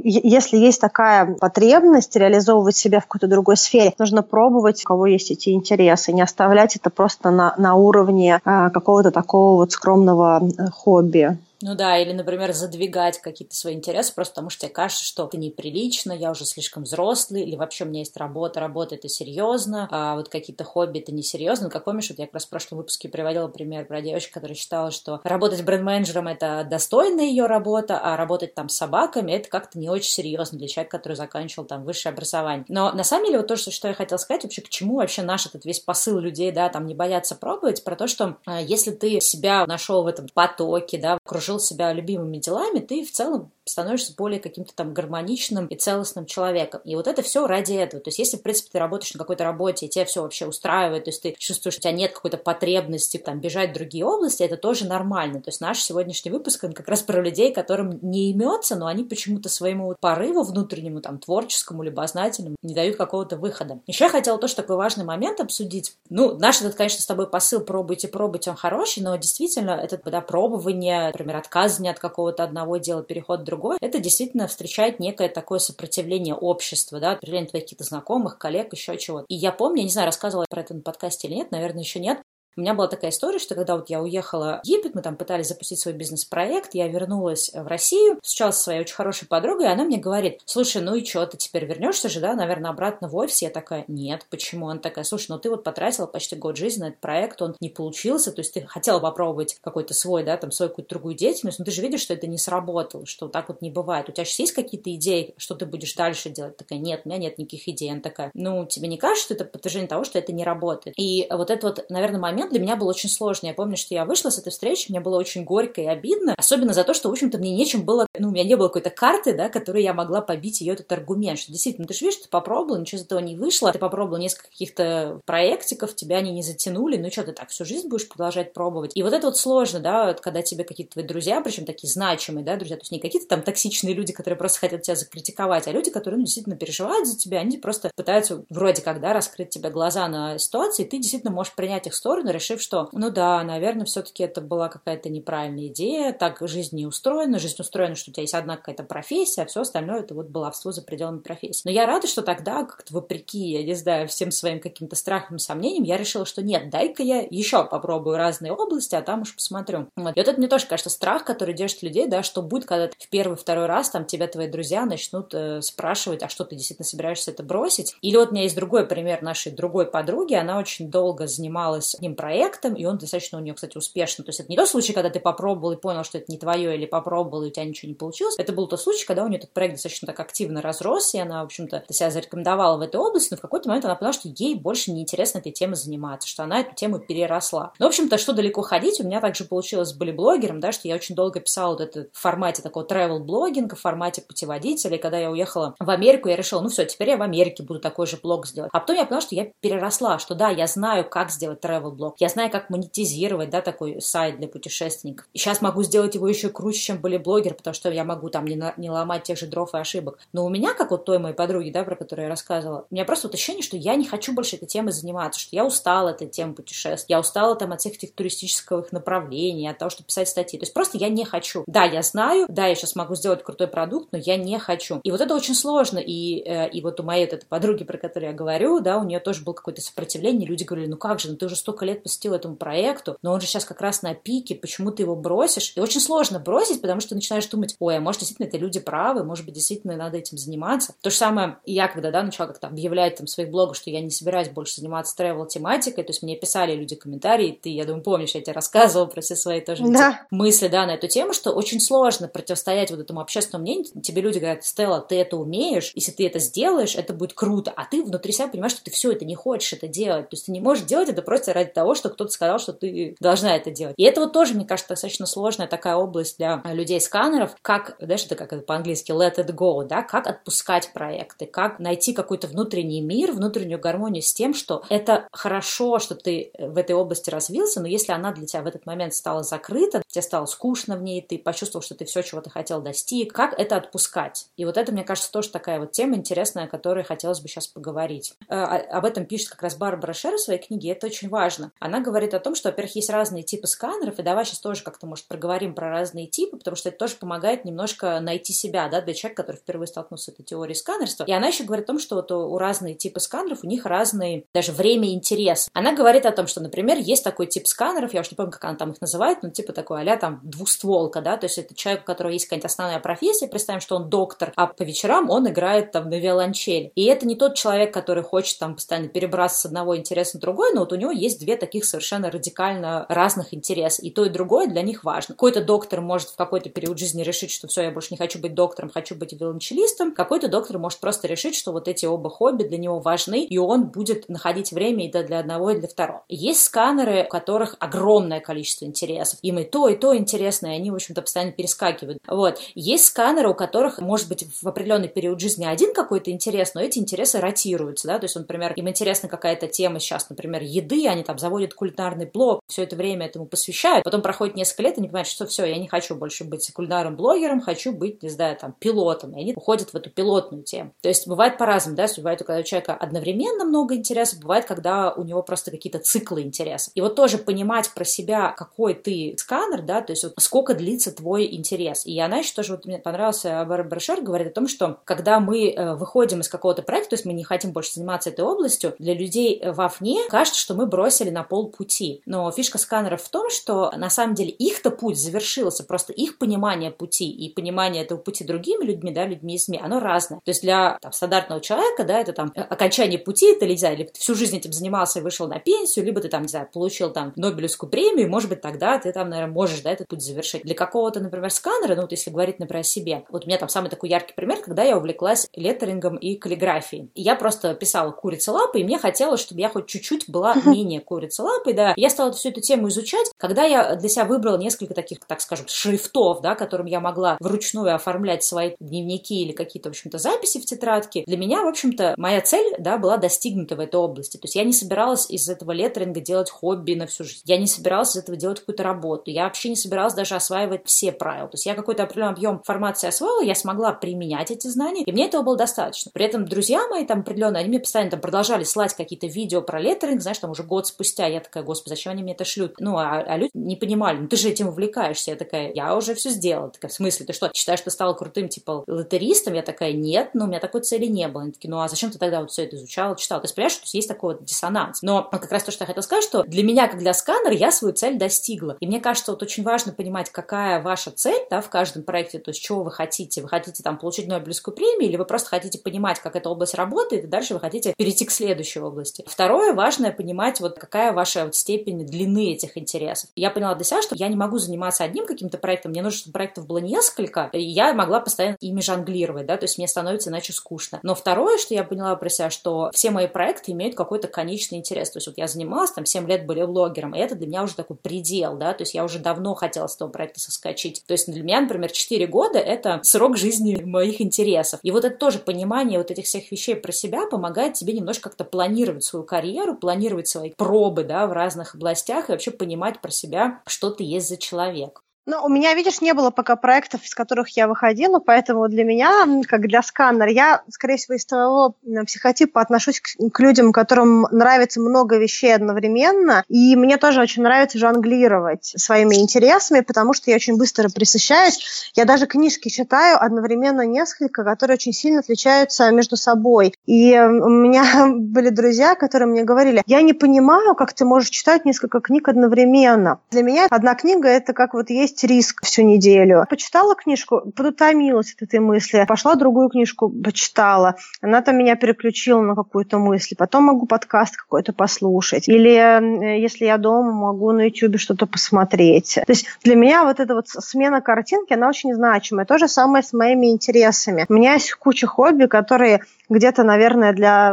Speaker 2: если есть такая потребность реализовывать себя в какой-то другой сфере. Нужно пробовать, у кого есть эти интересы, не оставлять это просто на, на уровне а, какого-то такого вот скромного э, хобби.
Speaker 1: Ну да, или, например, задвигать какие-то свои интересы просто потому, что тебе кажется, что это неприлично, я уже слишком взрослый, или вообще у меня есть работа, работа это серьезно, а вот какие-то хобби это несерьезно. Как помнишь, вот я как раз в прошлом выпуске приводила пример про девочку, которая считала, что работать бренд-менеджером это достойная ее работа, а работать там с собаками это как-то не очень серьезно для человека, который заканчивал там высшее образование. Но на самом деле вот то, что я хотела сказать, вообще к чему вообще наш этот весь посыл людей, да, там не бояться пробовать, про то, что а, если ты себя нашел в этом потоке, да, окружил окружил себя любимыми делами, ты в целом становишься более каким-то там гармоничным и целостным человеком. И вот это все ради этого. То есть, если, в принципе, ты работаешь на какой-то работе, и тебя все вообще устраивает, то есть ты чувствуешь, что у тебя нет какой-то потребности там бежать в другие области, это тоже нормально. То есть наш сегодняшний выпуск, он как раз про людей, которым не имется, но они почему-то своему порыву внутреннему, там, творческому, либо сознательному не дают какого-то выхода. Еще я хотела тоже такой важный момент обсудить. Ну, наш этот, конечно, с тобой посыл «пробуйте, пробуйте», он хороший, но действительно, это, да, пробование, например, отказывание от какого-то одного дела, переход другое, это действительно встречает некое такое сопротивление общества, да, определение твоих каких-то знакомых, коллег, еще чего-то. И я помню, я не знаю, рассказывала про это на подкасте или нет, наверное, еще нет, У меня была такая история, что когда вот я уехала в Египет, мы там пытались запустить свой бизнес-проект, я вернулась в Россию, встречалась со своей очень хорошей подругой, и она мне говорит, слушай, ну и что, ты теперь вернешься же, да, наверное, обратно в офис? Я такая, нет, почему? Она такая, слушай, ну ты вот потратила почти год жизни на этот проект, он не получился, то есть ты хотела попробовать какой-то свой, да, там, свою какую-то другую деятельность, но ты же видишь, что это не сработало, что так вот не бывает. У тебя сейчас есть какие-то идеи, что ты будешь дальше делать? Такая, нет, у меня нет никаких идей. Она такая, ну, тебе не кажется, что это подтверждение того, что это не работает? И вот этот вот, наверное, момент для меня был очень сложный. Я помню, что я вышла с этой встречи, мне было очень горько и обидно, особенно за то, что, в общем-то, мне нечем было, ну, у меня не было какой-то карты, да, которой я могла побить ее этот аргумент, что действительно, ты же видишь, ты попробовала, ничего из этого не вышло, ты попробовала несколько каких-то проектиков, тебя они не затянули, ну что, ты так всю жизнь будешь продолжать пробовать? И вот это вот сложно, да, вот, когда тебе какие-то твои друзья, причем такие значимые, да, друзья, то есть не какие-то там токсичные люди, которые просто хотят тебя закритиковать, а люди, которые, ну, действительно переживают за тебя, они просто пытаются вроде как, да, раскрыть тебе глаза на ситуации, и ты действительно можешь принять их сторону, решив, что, ну да, наверное, все-таки это была какая-то неправильная идея, так жизнь не устроена, жизнь устроена, что у тебя есть одна какая-то профессия, а все остальное это вот баловство за пределами профессии. Но я рада, что тогда, как-то вопреки, я не знаю, всем своим каким-то страхам и сомнениям, я решила, что нет, дай-ка я еще попробую разные области, а там уж посмотрю. Вот. И вот это мне тоже кажется страх, который держит людей, да, что будет, когда в первый, второй раз там тебя твои друзья начнут э, спрашивать, а что ты действительно собираешься это бросить? Или вот у меня есть другой пример нашей другой подруги, она очень долго занималась одним проектом, и он достаточно у нее, кстати, успешно. То есть это не тот случай, когда ты попробовал и понял, что это не твое, или попробовал, и у тебя ничего не получилось. Это был тот случай, когда у нее этот проект достаточно так активно разрос, и она, в общем-то, себя зарекомендовала в этой области, но в какой-то момент она поняла, что ей больше не интересно этой темой заниматься, что она эту тему переросла. Но, в общем-то, что далеко ходить, у меня также получилось с блогером, да, что я очень долго писала вот это в формате такого travel-блогинга, в формате путеводителя, и когда я уехала в Америку, я решила, ну все, теперь я в Америке буду такой же блог сделать. А потом я поняла, что я переросла, что да, я знаю, как сделать travel-блог, я знаю, как монетизировать, да, такой сайт для путешественников. И сейчас могу сделать его еще круче, чем были блогер, потому что я могу там не, на, не ломать тех же дров и ошибок. Но у меня, как вот той моей подруги, да, про которую я рассказывала, у меня просто вот ощущение, что я не хочу больше этой темой заниматься, что я устала этой темы путешествий, я устала там от всех этих туристических направлений, от того, чтобы писать статьи. То есть просто я не хочу. Да, я знаю, да, я сейчас могу сделать крутой продукт, но я не хочу. И вот это очень сложно. И, э, и вот у моей вот этой подруги, про которую я говорю, да, у нее тоже было какое-то сопротивление. Люди говорили, ну как же, ну ты уже столько лет посвятил этому проекту, но он же сейчас как раз на пике, почему ты его бросишь? И очень сложно бросить, потому что ты начинаешь думать, ой, а может действительно это люди правы, может быть действительно надо этим заниматься. То же самое я, когда, да, начала как-то объявлять там в своих блогах, что я не собираюсь больше заниматься travel тематикой, то есть мне писали люди комментарии, ты, я думаю, помнишь, я тебе рассказывала про все свои тоже да. мысли, да, на эту тему, что очень сложно противостоять вот этому общественному мнению. Тебе люди говорят, Стелла, ты это умеешь, если ты это сделаешь, это будет круто, а ты внутри себя понимаешь, что ты все это не хочешь это делать, то есть ты не можешь делать это просто ради того, что кто-то сказал, что ты должна это делать. И это вот тоже, мне кажется, достаточно сложная такая область для людей-сканеров, как, знаешь, это как это по-английски let it go, да, как отпускать проекты, как найти какой-то внутренний мир, внутреннюю гармонию с тем, что это хорошо, что ты в этой области развился, но если она для тебя в этот момент стала закрыта, тебе стало скучно в ней, ты почувствовал, что ты все, чего ты хотел, достиг, как это отпускать? И вот это, мне кажется, тоже такая вот тема интересная, о которой хотелось бы сейчас поговорить. Э, об этом пишет как раз Барбара Шер в своей книге, это очень важно. Она говорит о том, что, во-первых, есть разные типы сканеров, и давай сейчас тоже как-то, может, проговорим про разные типы, потому что это тоже помогает немножко найти себя, да, для человека, который впервые столкнулся с этой теорией сканерства. И она еще говорит о том, что вот у разных типов сканеров у них разные даже время и интерес. Она говорит о том, что, например, есть такой тип сканеров, я уж не помню, как она там их называет, но типа такой а там двустволка, да, то есть это человек, у которого есть какая-то основная профессия, представим, что он доктор, а по вечерам он играет там на виолончели. И это не тот человек, который хочет там постоянно перебраться с одного интереса на другой, но вот у него есть две таких совершенно радикально разных интереса. И то, и другое для них важно. Какой-то доктор может в какой-то период жизни решить, что все, я больше не хочу быть доктором, хочу быть виолончелистом. Какой-то доктор может просто решить, что вот эти оба хобби для него важны, и он будет находить время и для одного, и для второго. Есть сканеры, у которых огромное количество интересов. Им и то, и то интересно, и они, в общем-то, постоянно перескакивают. Вот. Есть сканеры, у которых, может быть, в определенный период жизни один какой-то интерес, но эти интересы ротируются, да, то есть, например, им интересна какая-то тема сейчас, например, еды, они там заводят кулинарный блог, все это время этому посвящают, потом проходит несколько лет, и они понимают, что все, я не хочу больше быть кулинарным блогером, хочу быть, не знаю, там, пилотом, и они уходят в эту пилотную тему. То есть бывает по-разному, да, бывает, когда у человека одновременно много интересов, бывает, когда у него просто какие-то циклы интересов. И вот тоже понимать про себя, какой ты сканер, да, то есть вот сколько длится твой интерес. И она еще тоже, вот мне понравился Барбара Шер, говорит о том, что когда мы э, выходим из какого-то проекта, то есть мы не хотим больше заниматься этой областью, для людей вовне кажется, что мы бросили на на полпути. Но фишка сканеров в том, что на самом деле их-то путь завершился, просто их понимание пути и понимание этого пути другими людьми, да, людьми из СМИ, оно разное. То есть для там, стандартного человека, да, это там окончание пути, ты, не знаю, или ты всю жизнь этим занимался и вышел на пенсию, либо ты там, не знаю, получил там Нобелевскую премию, может быть, тогда ты там, наверное, можешь, да, этот путь завершить. Для какого-то, например, сканера, ну вот если говорить, например, о себе, вот у меня там самый такой яркий пример, когда я увлеклась леттерингом и каллиграфией. И я просто писала курица лапы, и мне хотелось, чтобы я хоть чуть-чуть была менее курица лапы, да. Я стала всю эту тему изучать, когда я для себя выбрала несколько таких, так скажем, шрифтов, да, которым я могла вручную оформлять свои дневники или какие-то, в общем-то, записи в тетрадке. Для меня, в общем-то, моя цель, да, была достигнута в этой области. То есть я не собиралась из этого леттеринга делать хобби на всю жизнь. Я не собиралась из этого делать какую-то работу. Я вообще не собиралась даже осваивать все правила. То есть я какой-то определенный объем информации освоила, я смогла применять эти знания, и мне этого было достаточно. При этом друзья мои там определенно, они мне постоянно там продолжали слать какие-то видео про леттеринг, знаешь, там уже год спустя. Я такая, господи, зачем они мне это шлют? Ну, а, а люди не понимали, ну ты же этим увлекаешься. Я такая, я уже все сделала. Такая, в смысле, ты что, считаешь, что стала крутым, типа, лотеристом? Я такая, нет, ну, у меня такой цели не было. Они такие, ну, а зачем ты тогда вот все это изучала, читала? То есть, понимаешь, что есть такой вот диссонанс. Но как раз то, что я хотела сказать, что для меня, как для сканера, я свою цель достигла. И мне кажется, вот очень важно понимать, какая ваша цель, да, в каждом проекте, то есть, чего вы хотите. Вы хотите там получить Нобелевскую премию, или вы просто хотите понимать, как эта область работает, и дальше вы хотите перейти к следующей области. Второе, важное понимать, вот какая ваша вот степень длины этих интересов. Я поняла для себя, что я не могу заниматься одним каким-то проектом, мне нужно, чтобы проектов было несколько, и я могла постоянно ими жонглировать, да, то есть мне становится иначе скучно. Но второе, что я поняла про себя, что все мои проекты имеют какой-то конечный интерес. То есть вот я занималась, там 7 лет были блогером, и это для меня уже такой предел, да, то есть я уже давно хотела с этого проекта соскочить. То есть для меня, например, 4 года — это срок жизни моих интересов. И вот это тоже понимание вот этих всех вещей про себя помогает тебе немножко как-то планировать свою карьеру, планировать свои пробы, да, в разных областях и вообще понимать про себя, что ты есть за человек.
Speaker 2: Ну, у меня, видишь, не было пока проектов, из которых я выходила, поэтому для меня, как для сканера, я, скорее всего, из твоего психотипа отношусь к, к людям, которым нравится много вещей одновременно, и мне тоже очень нравится жонглировать своими интересами, потому что я очень быстро присыщаюсь. Я даже книжки читаю одновременно несколько, которые очень сильно отличаются между собой. И у меня были друзья, которые мне говорили, я не понимаю, как ты можешь читать несколько книг одновременно. Для меня одна книга – это как вот есть есть риск всю неделю. Почитала книжку, подутомилась от этой мысли, пошла другую книжку, почитала. Она там меня переключила на какую-то мысль. Потом могу подкаст какой-то послушать. Или если я дома, могу на YouTube что-то посмотреть. То есть для меня вот эта вот смена картинки, она очень значимая. То же самое с моими интересами. У меня есть куча хобби, которые где-то, наверное, для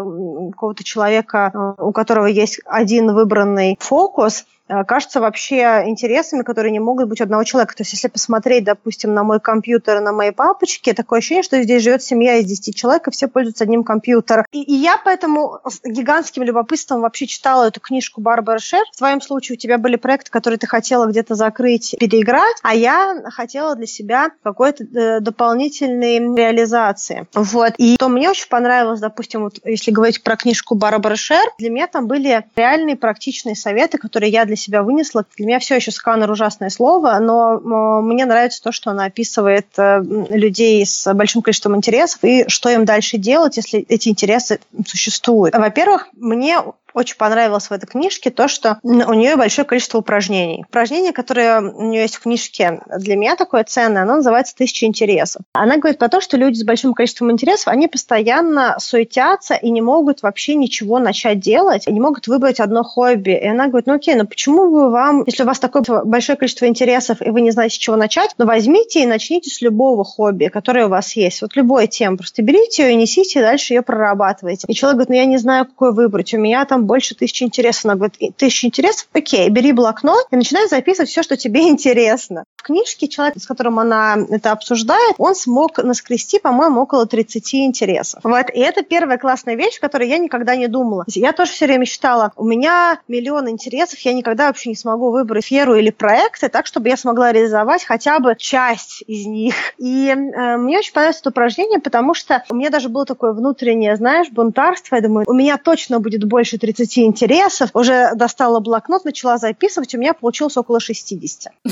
Speaker 2: какого-то человека, э, у которого есть один выбранный фокус – Э, кажется вообще интересами, которые не могут быть одного человека. То есть если посмотреть, допустим, на мой компьютер, на моей папочке, такое ощущение, что здесь живет семья из 10 человек, и все пользуются одним компьютером. И, и я поэтому с гигантским любопытством вообще читала эту книжку Барбары Шер. В твоем случае у тебя были проекты, которые ты хотела где-то закрыть, переиграть, а я хотела для себя какой-то э, дополнительной реализации. Вот. И то мне очень понравилось, допустим, вот если говорить про книжку Барбары Шер, для меня там были реальные практичные советы, которые я для себя вынесла. Для меня все еще сканер ужасное слово, но мне нравится то, что она описывает э, людей с большим количеством интересов и что им дальше делать, если эти интересы существуют. Во-первых, мне очень понравилось в этой книжке то, что у нее большое количество упражнений. Упражнение, которое у нее есть в книжке, для меня такое ценное, оно называется «Тысяча интересов». Она говорит про то, что люди с большим количеством интересов, они постоянно суетятся и не могут вообще ничего начать делать, и не могут выбрать одно хобби. И она говорит, ну окей, ну почему бы вам, если у вас такое большое количество интересов, и вы не знаете, с чего начать, ну возьмите и начните с любого хобби, которое у вас есть. Вот любой тем, просто берите ее и несите, и дальше ее прорабатывайте. И человек говорит, ну я не знаю, какой выбрать. У меня там больше тысячи интересов. Она говорит, тысяча интересов? Окей, бери блокнот и начинай записывать все, что тебе интересно. В книжке человек, с которым она это обсуждает, он смог наскрести, по-моему, около 30 интересов. Вот. И это первая классная вещь, о которой я никогда не думала. Я тоже все время считала, у меня миллион интересов, я никогда вообще не смогу выбрать сферу или проекты так, чтобы я смогла реализовать хотя бы часть из них. И э, мне очень понравилось это упражнение, потому что у меня даже было такое внутреннее, знаешь, бунтарство. Я думаю, у меня точно будет больше 30 30 интересов, уже достала блокнот, начала записывать, у меня получилось около 60.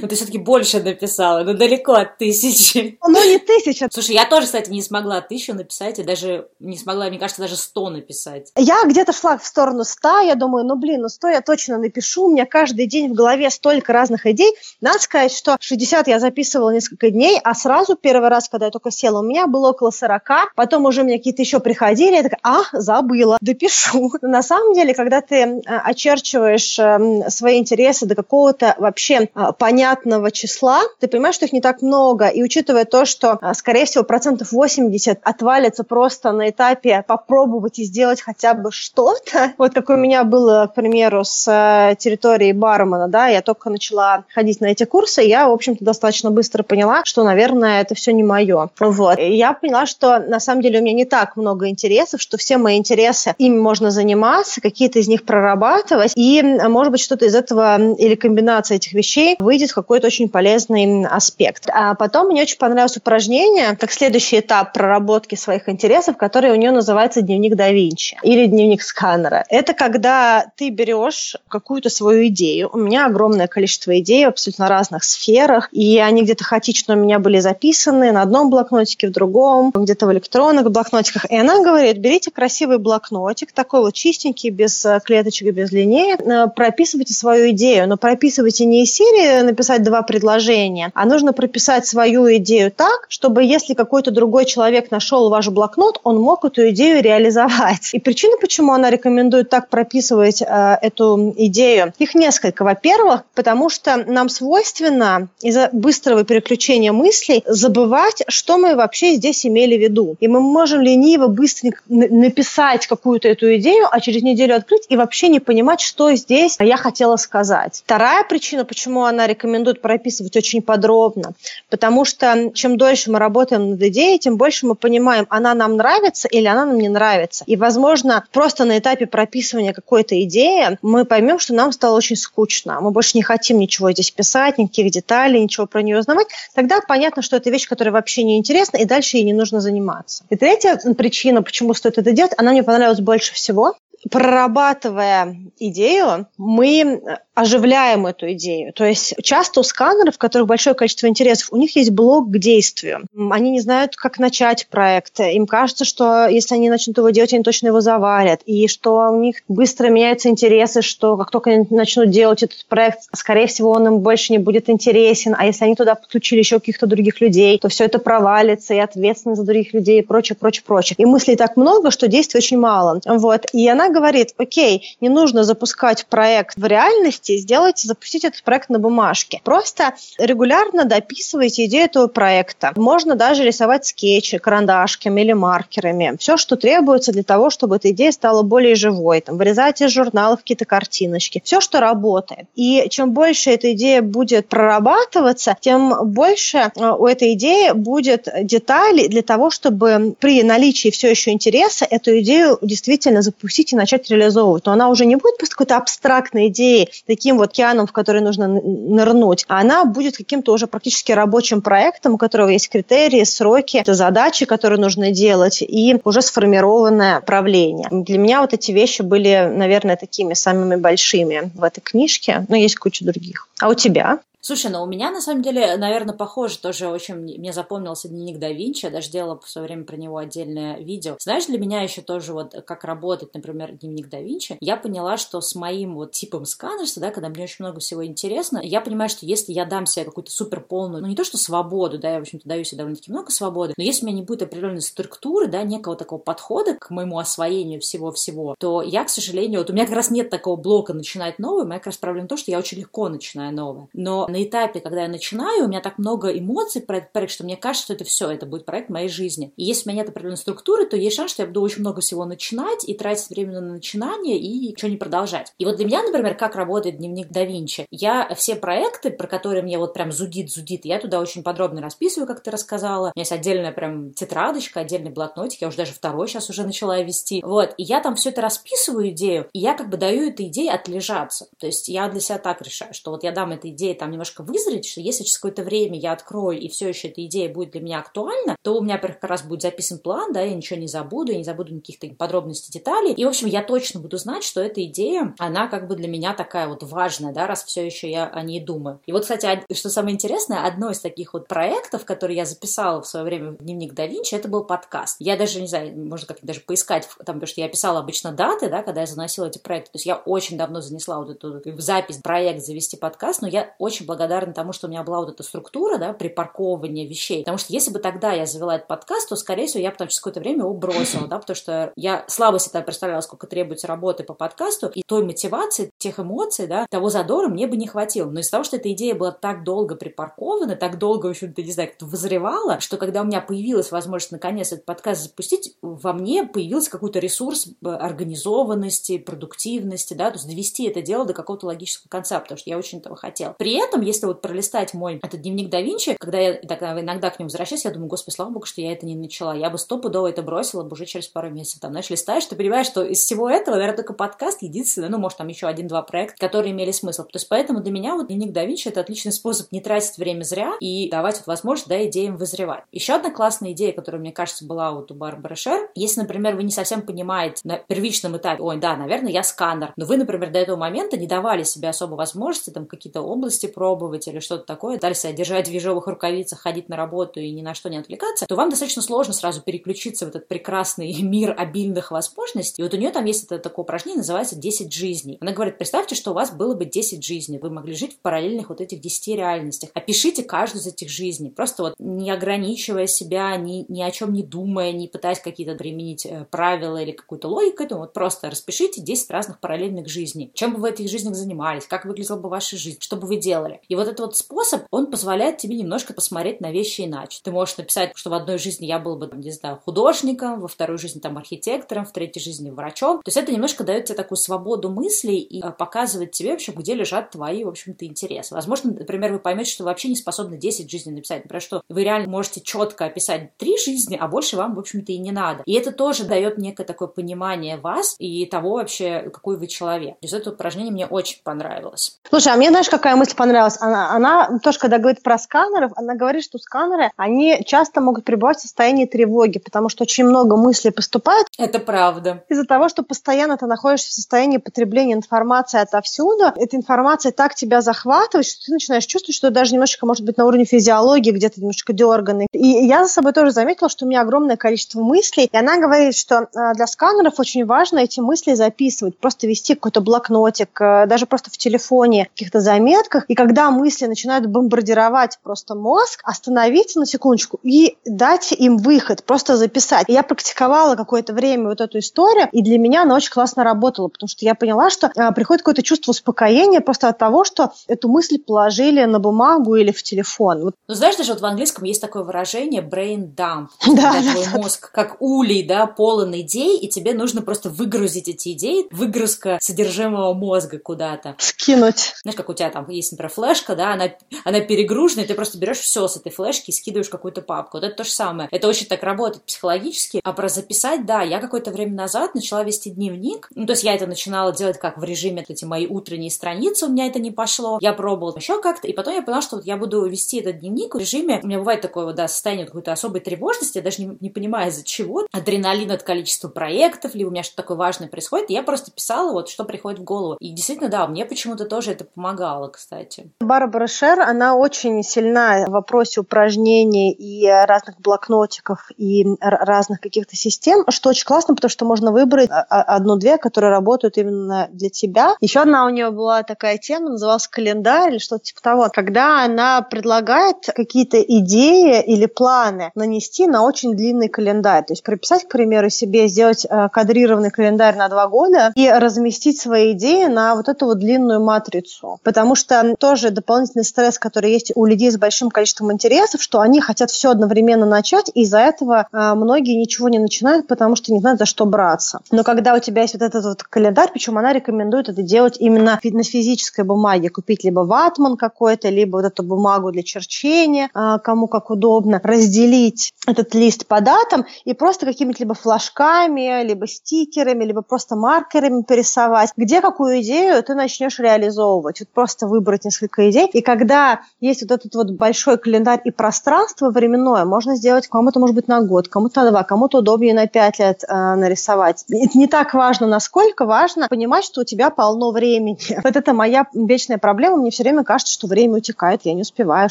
Speaker 1: Ну, ты все-таки больше написала, но далеко от тысячи.
Speaker 2: Ну, не тысяча.
Speaker 1: Слушай, я тоже, кстати, не смогла тысячу написать, и даже не смогла, мне кажется, даже сто написать.
Speaker 2: Я где-то шла в сторону 100, я думаю, ну, блин, ну, 100 я точно напишу, у меня каждый день в голове столько разных идей. Надо сказать, что 60 я записывала несколько дней, а сразу первый раз, когда я только села, у меня было около 40, потом уже у меня какие-то еще приходили, я такая, а, забыла, допишу. На самом деле, когда ты э, очерчиваешь эм, свои интересы до какого-то вообще э, понятного числа, ты понимаешь, что их не так много, и учитывая то, что, э, скорее всего, процентов 80 отвалится просто на этапе попробовать и сделать хотя бы что-то, вот как у меня было, к примеру, с территорией бармена, да, я только начала ходить на эти курсы, я, в общем-то, достаточно быстро поняла, что, наверное, это все не мое. Вот. И я поняла, что на самом деле у меня не так много интересов, что все мои интересы, ими можно заниматься, какие-то из них прорабатывать, и, может быть, что-то из этого или комбинация этих вещей выйдет в какой-то очень полезный аспект. А потом мне очень понравилось упражнение, как следующий этап проработки своих интересов, который у нее называется дневник да Винчи или дневник сканера. Это когда ты берешь какую-то свою идею. У меня огромное количество идей в абсолютно разных сферах, и они где-то хаотично у меня были записаны на одном блокнотике, в другом, где-то в электронных блокнотиках. И она говорит, берите красивый блокнотик, такой вот чистенький, без э, клеточек без линеек, э, прописывайте свою идею, но прописывайте не из серии написать два предложения, а нужно прописать свою идею так, чтобы если какой-то другой человек нашел ваш блокнот, он мог эту идею реализовать. И причина, почему она рекомендует так прописывать э, эту идею, их несколько. Во-первых, потому что нам свойственно из-за быстрого переключения мыслей забывать, что мы вообще здесь имели в виду. И мы можем лениво быстренько написать какую-то эту идею, а через неделю открыть и вообще не понимать, что здесь я хотела сказать. Вторая причина, почему она рекомендует прописывать очень подробно, потому что чем дольше мы работаем над идеей, тем больше мы понимаем, она нам нравится или она нам не нравится. И, возможно, просто на этапе прописывания какой-то идеи мы поймем, что нам стало очень скучно, мы больше не хотим ничего здесь писать, никаких деталей, ничего про нее узнавать, тогда понятно, что это вещь, которая вообще не интересна, и дальше ей не нужно заниматься. И третья причина, почему стоит это делать, она мне понравилась больше всего прорабатывая идею, мы оживляем эту идею. То есть часто у сканеров, у которых большое количество интересов, у них есть блок к действию. Они не знают, как начать проект. Им кажется, что если они начнут его делать, они точно его завалят. И что у них быстро меняются интересы, что как только они начнут делать этот проект, скорее всего, он им больше не будет интересен. А если они туда подключили еще каких-то других людей, то все это провалится, и ответственность за других людей, и прочее, прочее, прочее. И мыслей так много, что действий очень мало. Вот. И она говорит, окей, не нужно запускать проект в реальности, сделайте, запустите этот проект на бумажке. Просто регулярно дописывайте идею этого проекта. Можно даже рисовать скетчи карандашками или маркерами. Все, что требуется для того, чтобы эта идея стала более живой. Там, вырезать из журналов какие-то картиночки. Все, что работает. И чем больше эта идея будет прорабатываться, тем больше э, у этой идеи будет деталей для того, чтобы при наличии все еще интереса эту идею действительно запустить и начать реализовывать. Но она уже не будет просто какой-то абстрактной идеей, таким вот океаном, в который нужно нырнуть, а она будет каким-то уже практически рабочим проектом, у которого есть критерии, сроки, задачи, которые нужно делать, и уже сформированное правление. Для меня вот эти вещи были, наверное, такими самыми большими в этой книжке, но есть куча других. А у тебя?
Speaker 1: Слушай, ну у меня на самом деле, наверное, похоже тоже очень мне запомнился дневник да Винчи, я даже делала в свое время про него отдельное видео. Знаешь, для меня еще тоже вот как работать, например, дневник да Винчи, я поняла, что с моим вот типом сканерса, да, когда мне очень много всего интересно, я понимаю, что если я дам себе какую-то супер полную, ну не то что свободу, да, я, в общем-то, даю себе довольно-таки много свободы, но если у меня не будет определенной структуры, да, некого такого подхода к моему освоению всего-всего, то я, к сожалению, вот у меня как раз нет такого блока начинать новое, моя как раз проблема в том, что я очень легко начинаю новое. Но на этапе, когда я начинаю, у меня так много эмоций про этот проект, что мне кажется, что это все, это будет проект моей жизни. И если у меня нет определенной структуры, то есть шанс, что я буду очень много всего начинать и тратить время на начинание и ничего не продолжать. И вот для меня, например, как работает дневник да Винчи, я все проекты, про которые мне вот прям зудит-зудит, я туда очень подробно расписываю, как ты рассказала. У меня есть отдельная прям тетрадочка, отдельный блокнотик, я уже даже второй сейчас уже начала вести. Вот, и я там все это расписываю идею, и я как бы даю этой идее отлежаться. То есть я для себя так решаю, что вот я дам этой идее там немножко вызреть, что если через какое-то время я открою, и все еще эта идея будет для меня актуальна, то у меня, во-первых, как раз будет записан план, да, я ничего не забуду, я не забуду никаких подробностей, деталей. И, в общем, я точно буду знать, что эта идея, она как бы для меня такая вот важная, да, раз все еще я о ней думаю. И вот, кстати, что самое интересное, одно из таких вот проектов, которые я записала в свое время в дневник да Винчи, это был подкаст. Я даже, не знаю, можно как-то даже поискать, там, потому что я писала обычно даты, да, когда я заносила эти проекты. То есть я очень давно занесла вот эту запись, проект завести подкаст, но я очень благодарна тому, что у меня была вот эта структура, да, припарковывания вещей. Потому что если бы тогда я завела этот подкаст, то, скорее всего, я потом через какое-то время его бросила, да, потому что я слабо себе представляла, сколько требуется работы по подкасту, и той мотивации, тех эмоций, да, того задора мне бы не хватило. Но из-за того, что эта идея была так долго припаркована, так долго, в общем-то, не знаю, как-то вызревала, что когда у меня появилась возможность наконец этот подкаст запустить, во мне появился какой-то ресурс э, организованности, продуктивности, да, то есть довести это дело до какого-то логического конца, потому что я очень этого хотела. При этом, если вот пролистать мой этот дневник да Винчи, когда я тогда иногда к нему возвращаюсь, я думаю, господи, слава богу, что я это не начала. Я бы стопудово это бросила бы уже через пару месяцев. Там, знаешь, листаешь, ты понимаешь, что из всего этого, наверное, только подкаст единственный, ну, может, там еще один-два проекта, которые имели смысл. То есть поэтому для меня вот дневник да Винчи это отличный способ не тратить время зря и давать вот возможность, да, идеям вызревать. Еще одна классная идея, которая, мне кажется, была вот у Барбары Шер, если, например, вы не совсем понимаете на первичном этапе, ой, да, наверное, я сканер, но вы, например, до этого момента не давали себе особо возможности там какие-то области пробовать или что-то такое, дали себя держать в ежовых рукавицах, ходить на работу и ни на что не отвлекаться, то вам достаточно сложно сразу переключиться в этот прекрасный мир обильных возможностей. И вот у нее там есть это такое упражнение, называется 10 жизней. Она говорит, представьте, что у вас было бы 10 жизней, вы могли жить в параллельных вот этих 10 реальностях. Опишите каждую из этих жизней, просто вот не ограничивая себя, ни, ни о чем не думая, не пытаясь какие-то применить э, правила или какую-то логику, этому вот просто распишите 10 разных параллельных жизней. Чем бы вы в этих жизнях занимались, как выглядела бы ваша жизнь, что бы вы делали. И вот этот вот способ, он позволяет тебе немножко посмотреть на вещи иначе. Ты можешь написать, что в одной жизни я был бы, не знаю, художником, во второй жизни там архитектором, в третьей жизни врачом. То есть это немножко дает тебе такую свободу мыслей и э, показывает тебе вообще, где лежат твои, в общем-то, интересы. Возможно, например, вы поймете, что вы вообще не способны 10 жизней написать. Например, что вы реально можете четко описать три жизни, а больше вам, в общем-то, и не надо. И это тоже дает некое такое понимание вас и того вообще, какой вы человек. То есть это упражнение мне очень понравилось.
Speaker 2: Слушай, а мне знаешь, какая мысль понравилась? Она, она тоже, когда говорит про сканеров, она говорит, что сканеры, они часто могут пребывать в состоянии тревоги, потому что очень много мыслей поступает.
Speaker 1: Это правда.
Speaker 2: Из-за того, что постоянно ты находишься в состоянии потребления информации отовсюду, эта информация так тебя захватывает, что ты начинаешь чувствовать, что даже немножечко, может быть, на уровне физиологии где-то немножко дерганный. И я за собой тоже заметила, что у меня огромное количество мыслей, и она говорит, что а, для сканеров очень важно эти мысли записывать, просто вести какой-то блокнотик, э, даже просто в телефоне, в каких-то заметках, и когда мысли начинают бомбардировать просто мозг, остановиться на секундочку и дать им выход, просто записать. Я практиковала какое-то время вот эту историю, и для меня она очень классно работала, потому что я поняла, что а, приходит какое-то чувство успокоения просто от того, что эту мысль положили на бумагу или в телефон. Вот.
Speaker 1: Ну, знаешь, даже вот в английском есть такое выражение brain dump, да, когда да, твой да. мозг как улей, да, полон идей, и тебе нужно просто выгрузить эти идеи, выгрузка содержимого мозга куда-то.
Speaker 2: Скинуть.
Speaker 1: Знаешь, как у тебя там есть, например, флешка, да, она, она перегружена, и ты просто берешь все с этой флешки и скидываешь какую-то папку. Вот это то же самое. Это очень так работает психологически. А про записать, да, я какое-то время назад начала вести дневник. Ну, то есть я это начинала делать как в режиме эти мои утренние страницы, у меня это не пошло. Я пробовала еще как-то, и потом я поняла, что вот я буду вести этот дневник в режиме, у меня бывает такое вот, да, состояние какой-то особой тревожности, я даже не, не понимаю из-за чего. Адреналин от количества проектов, либо у меня что-то такое важное происходит, я просто писала вот, что приходит в голову. И действительно, да, мне почему-то тоже это помогало, кстати.
Speaker 2: Барбара Шер, она очень сильна в вопросе упражнений и разных блокнотиков и разных каких-то систем, что очень классно, потому что можно выбрать одну-две, которые работают именно для тебя. Еще одна у нее была такая тема, называлась календарь или что-то типа того, когда она предлагает какие-то идеи или планы нанести на очень длинный календарь. То есть прописать, к примеру, себе, сделать э, кадрированный календарь на два года и разместить свои идеи на вот эту вот длинную матрицу. Потому что тоже дополнительный стресс, который есть у людей с большим количеством интересов, что они хотят все одновременно начать, и из-за этого э, многие ничего не начинают, потому что не знают, за что браться. Но когда у тебя есть вот этот вот календарь, причем она рекомендует это делать именно на физической бумаге, купить либо ватман какой-то, либо вот эту бумагу для черчения, э, кому как удобно, разделить этот лист по датам и просто какими-то либо флажками, либо стикерами, либо просто маркерами порисовать, где какую идею ты начнешь реализовывать. Вот просто выбрать несколько идей. И когда есть вот этот вот большой календарь и пространство временное, можно сделать кому-то, может быть, на год, кому-то на два, кому-то удобнее на пять лет э, нарисовать. Это не так важно, насколько важно понимать, что у тебя полно времени. Вот это моя вечная проблема. Мне все время кажется, что время утекает, я не успеваю,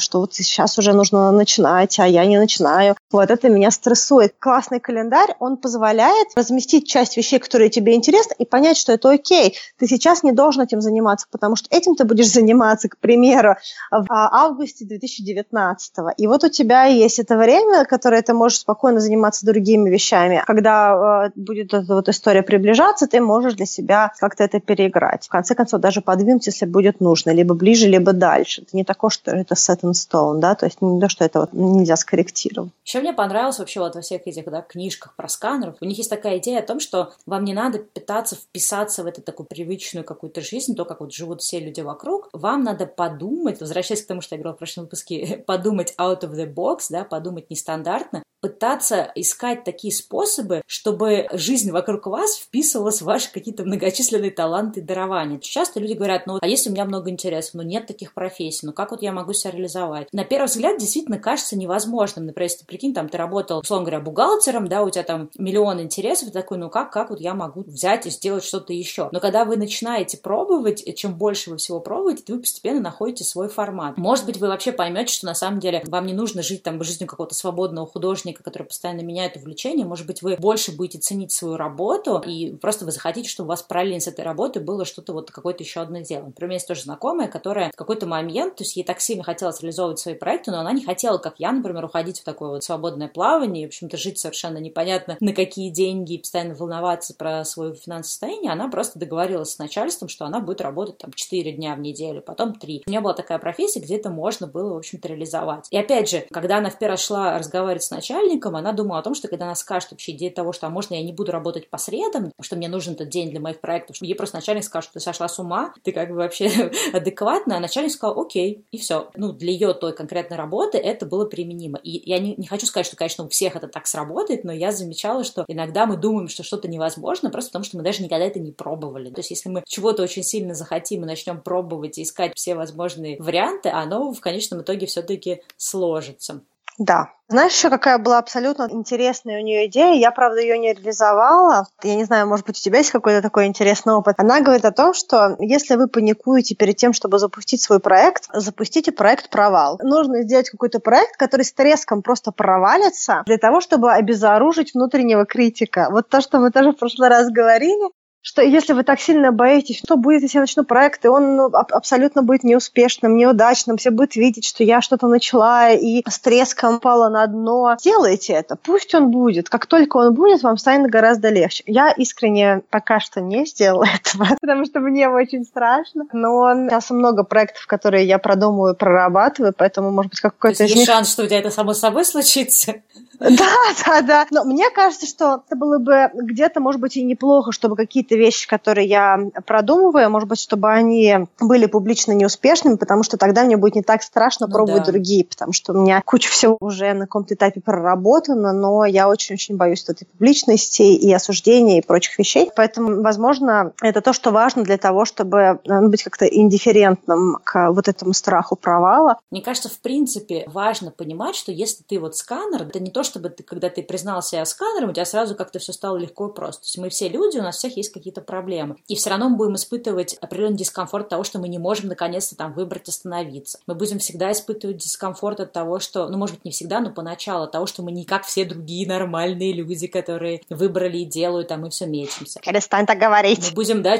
Speaker 2: что вот сейчас уже нужно начинать, а я не начинаю. Вот это меня стрессует. Классный календарь, он позволяет разместить часть вещей, которые тебе интересны, и понять, что это окей. Ты сейчас не должен этим заниматься, потому что этим ты будешь заниматься, к примеру, в августе 2019. И вот у тебя есть это время, которое ты можешь спокойно заниматься другими вещами. Когда э, будет эта вот история приближаться, ты можешь для себя как-то это переиграть. В конце концов, даже подвинуть, если будет нужно, либо ближе, либо дальше. Это не такое, что это set in stone, да, то есть не то, что это вот нельзя скорректировать.
Speaker 1: Еще мне понравилось вообще вот во всех этих да, книжках про сканеров. У них есть такая идея о том, что вам не надо пытаться вписаться в эту такую привычную какую-то жизнь, то, как вот живут все люди вокруг. Вам надо подумать, возвращаясь к тому, что я говорила в прошлом выпуске, подумать out of the box, да, подумать нестандартно, пытаться искать такие способы, чтобы жизнь вокруг вас вписывалась в ваши какие-то многочисленные таланты и дарования. Часто люди говорят, ну, а если у меня много интересов, ну, нет таких профессий, ну, как вот я могу себя реализовать? На первый взгляд действительно кажется невозможным. Например, если ты прикинь, там, ты работал, условно говоря, бухгалтером, да, у тебя там миллион интересов, ты такой, ну, как, как вот я могу взять и сделать что-то еще? Но когда вы начинаете пробовать, и чем больше вы всего пробуете, вы постепенно находите свой формат. Может быть, вы вообще поймете, что на самом деле вам не нужно жить там жизнью какого-то свободного художника, художника, который постоянно меняет увлечение, может быть, вы больше будете ценить свою работу, и просто вы захотите, чтобы у вас параллельно с этой работой было что-то вот какое-то еще одно дело. Например, есть тоже знакомая, которая в какой-то момент, то есть ей так сильно хотелось реализовывать свои проекты, но она не хотела, как я, например, уходить в такое вот свободное плавание, и, в общем-то, жить совершенно непонятно на какие деньги, и постоянно волноваться про свое финансовое состояние. Она просто договорилась с начальством, что она будет работать там 4 дня в неделю, потом 3. У меня была такая профессия, где это можно было, в общем-то, реализовать. И опять же, когда она в первый раз шла разговаривать с начальником, она думала о том, что когда она скажет вообще идея того, что, а можно я не буду работать по средам, что мне нужен этот день для моих проектов, ей просто начальник скажет, что ты сошла с ума, ты как бы вообще адекватная, а начальник сказал, окей, и все. Ну, для ее той конкретной работы это было применимо. И я не, не хочу сказать, что, конечно, у всех это так сработает, но я замечала, что иногда мы думаем, что что-то невозможно, просто потому что мы даже никогда это не пробовали. То есть, если мы чего-то очень сильно захотим и начнем пробовать и искать все возможные варианты, оно в конечном итоге все-таки сложится.
Speaker 2: Да. Знаешь, еще какая была абсолютно интересная у нее идея? Я, правда, ее не реализовала. Я не знаю, может быть, у тебя есть какой-то такой интересный опыт. Она говорит о том, что если вы паникуете перед тем, чтобы запустить свой проект, запустите проект провал. Нужно сделать какой-то проект, который с треском просто провалится для того, чтобы обезоружить внутреннего критика. Вот то, что мы тоже в прошлый раз говорили, что если вы так сильно боитесь, что будет, если я начну проект, и он ну, абсолютно будет неуспешным, неудачным, все будут видеть, что я что-то начала и с треском пала на дно. Делайте это, пусть он будет. Как только он будет, вам станет гораздо легче. Я искренне пока что не сделала этого, потому что мне очень страшно. Но сейчас много проектов, которые я продумываю, прорабатываю, поэтому, может быть, какой-то...
Speaker 1: есть, есть шанс, что у тебя это само собой случится?
Speaker 2: Да, да, да. Но мне кажется, что это было бы где-то, может быть, и неплохо, чтобы какие-то вещи, которые я продумываю, может быть, чтобы они были публично неуспешными, потому что тогда мне будет не так страшно ну, пробовать да. другие, потому что у меня куча всего уже на каком-то этапе проработана, но я очень-очень боюсь этой публичности и осуждения и прочих вещей. Поэтому, возможно, это то, что важно для того, чтобы ну, быть как-то индифферентным к вот этому страху провала.
Speaker 1: Мне кажется, в принципе, важно понимать, что если ты вот сканер, это не то, чтобы ты, когда ты признал себя сканером, у тебя сразу как-то все стало легко и просто. То есть мы все люди, у нас всех есть какие-то проблемы. И все равно мы будем испытывать определенный дискомфорт того, что мы не можем наконец-то там выбрать остановиться. Мы будем всегда испытывать дискомфорт от того, что, ну, может быть, не всегда, но поначалу от того, что мы не как все другие нормальные люди, которые выбрали и делают, а мы все мечемся.
Speaker 2: Перестань так говорить.
Speaker 1: Мы будем, да,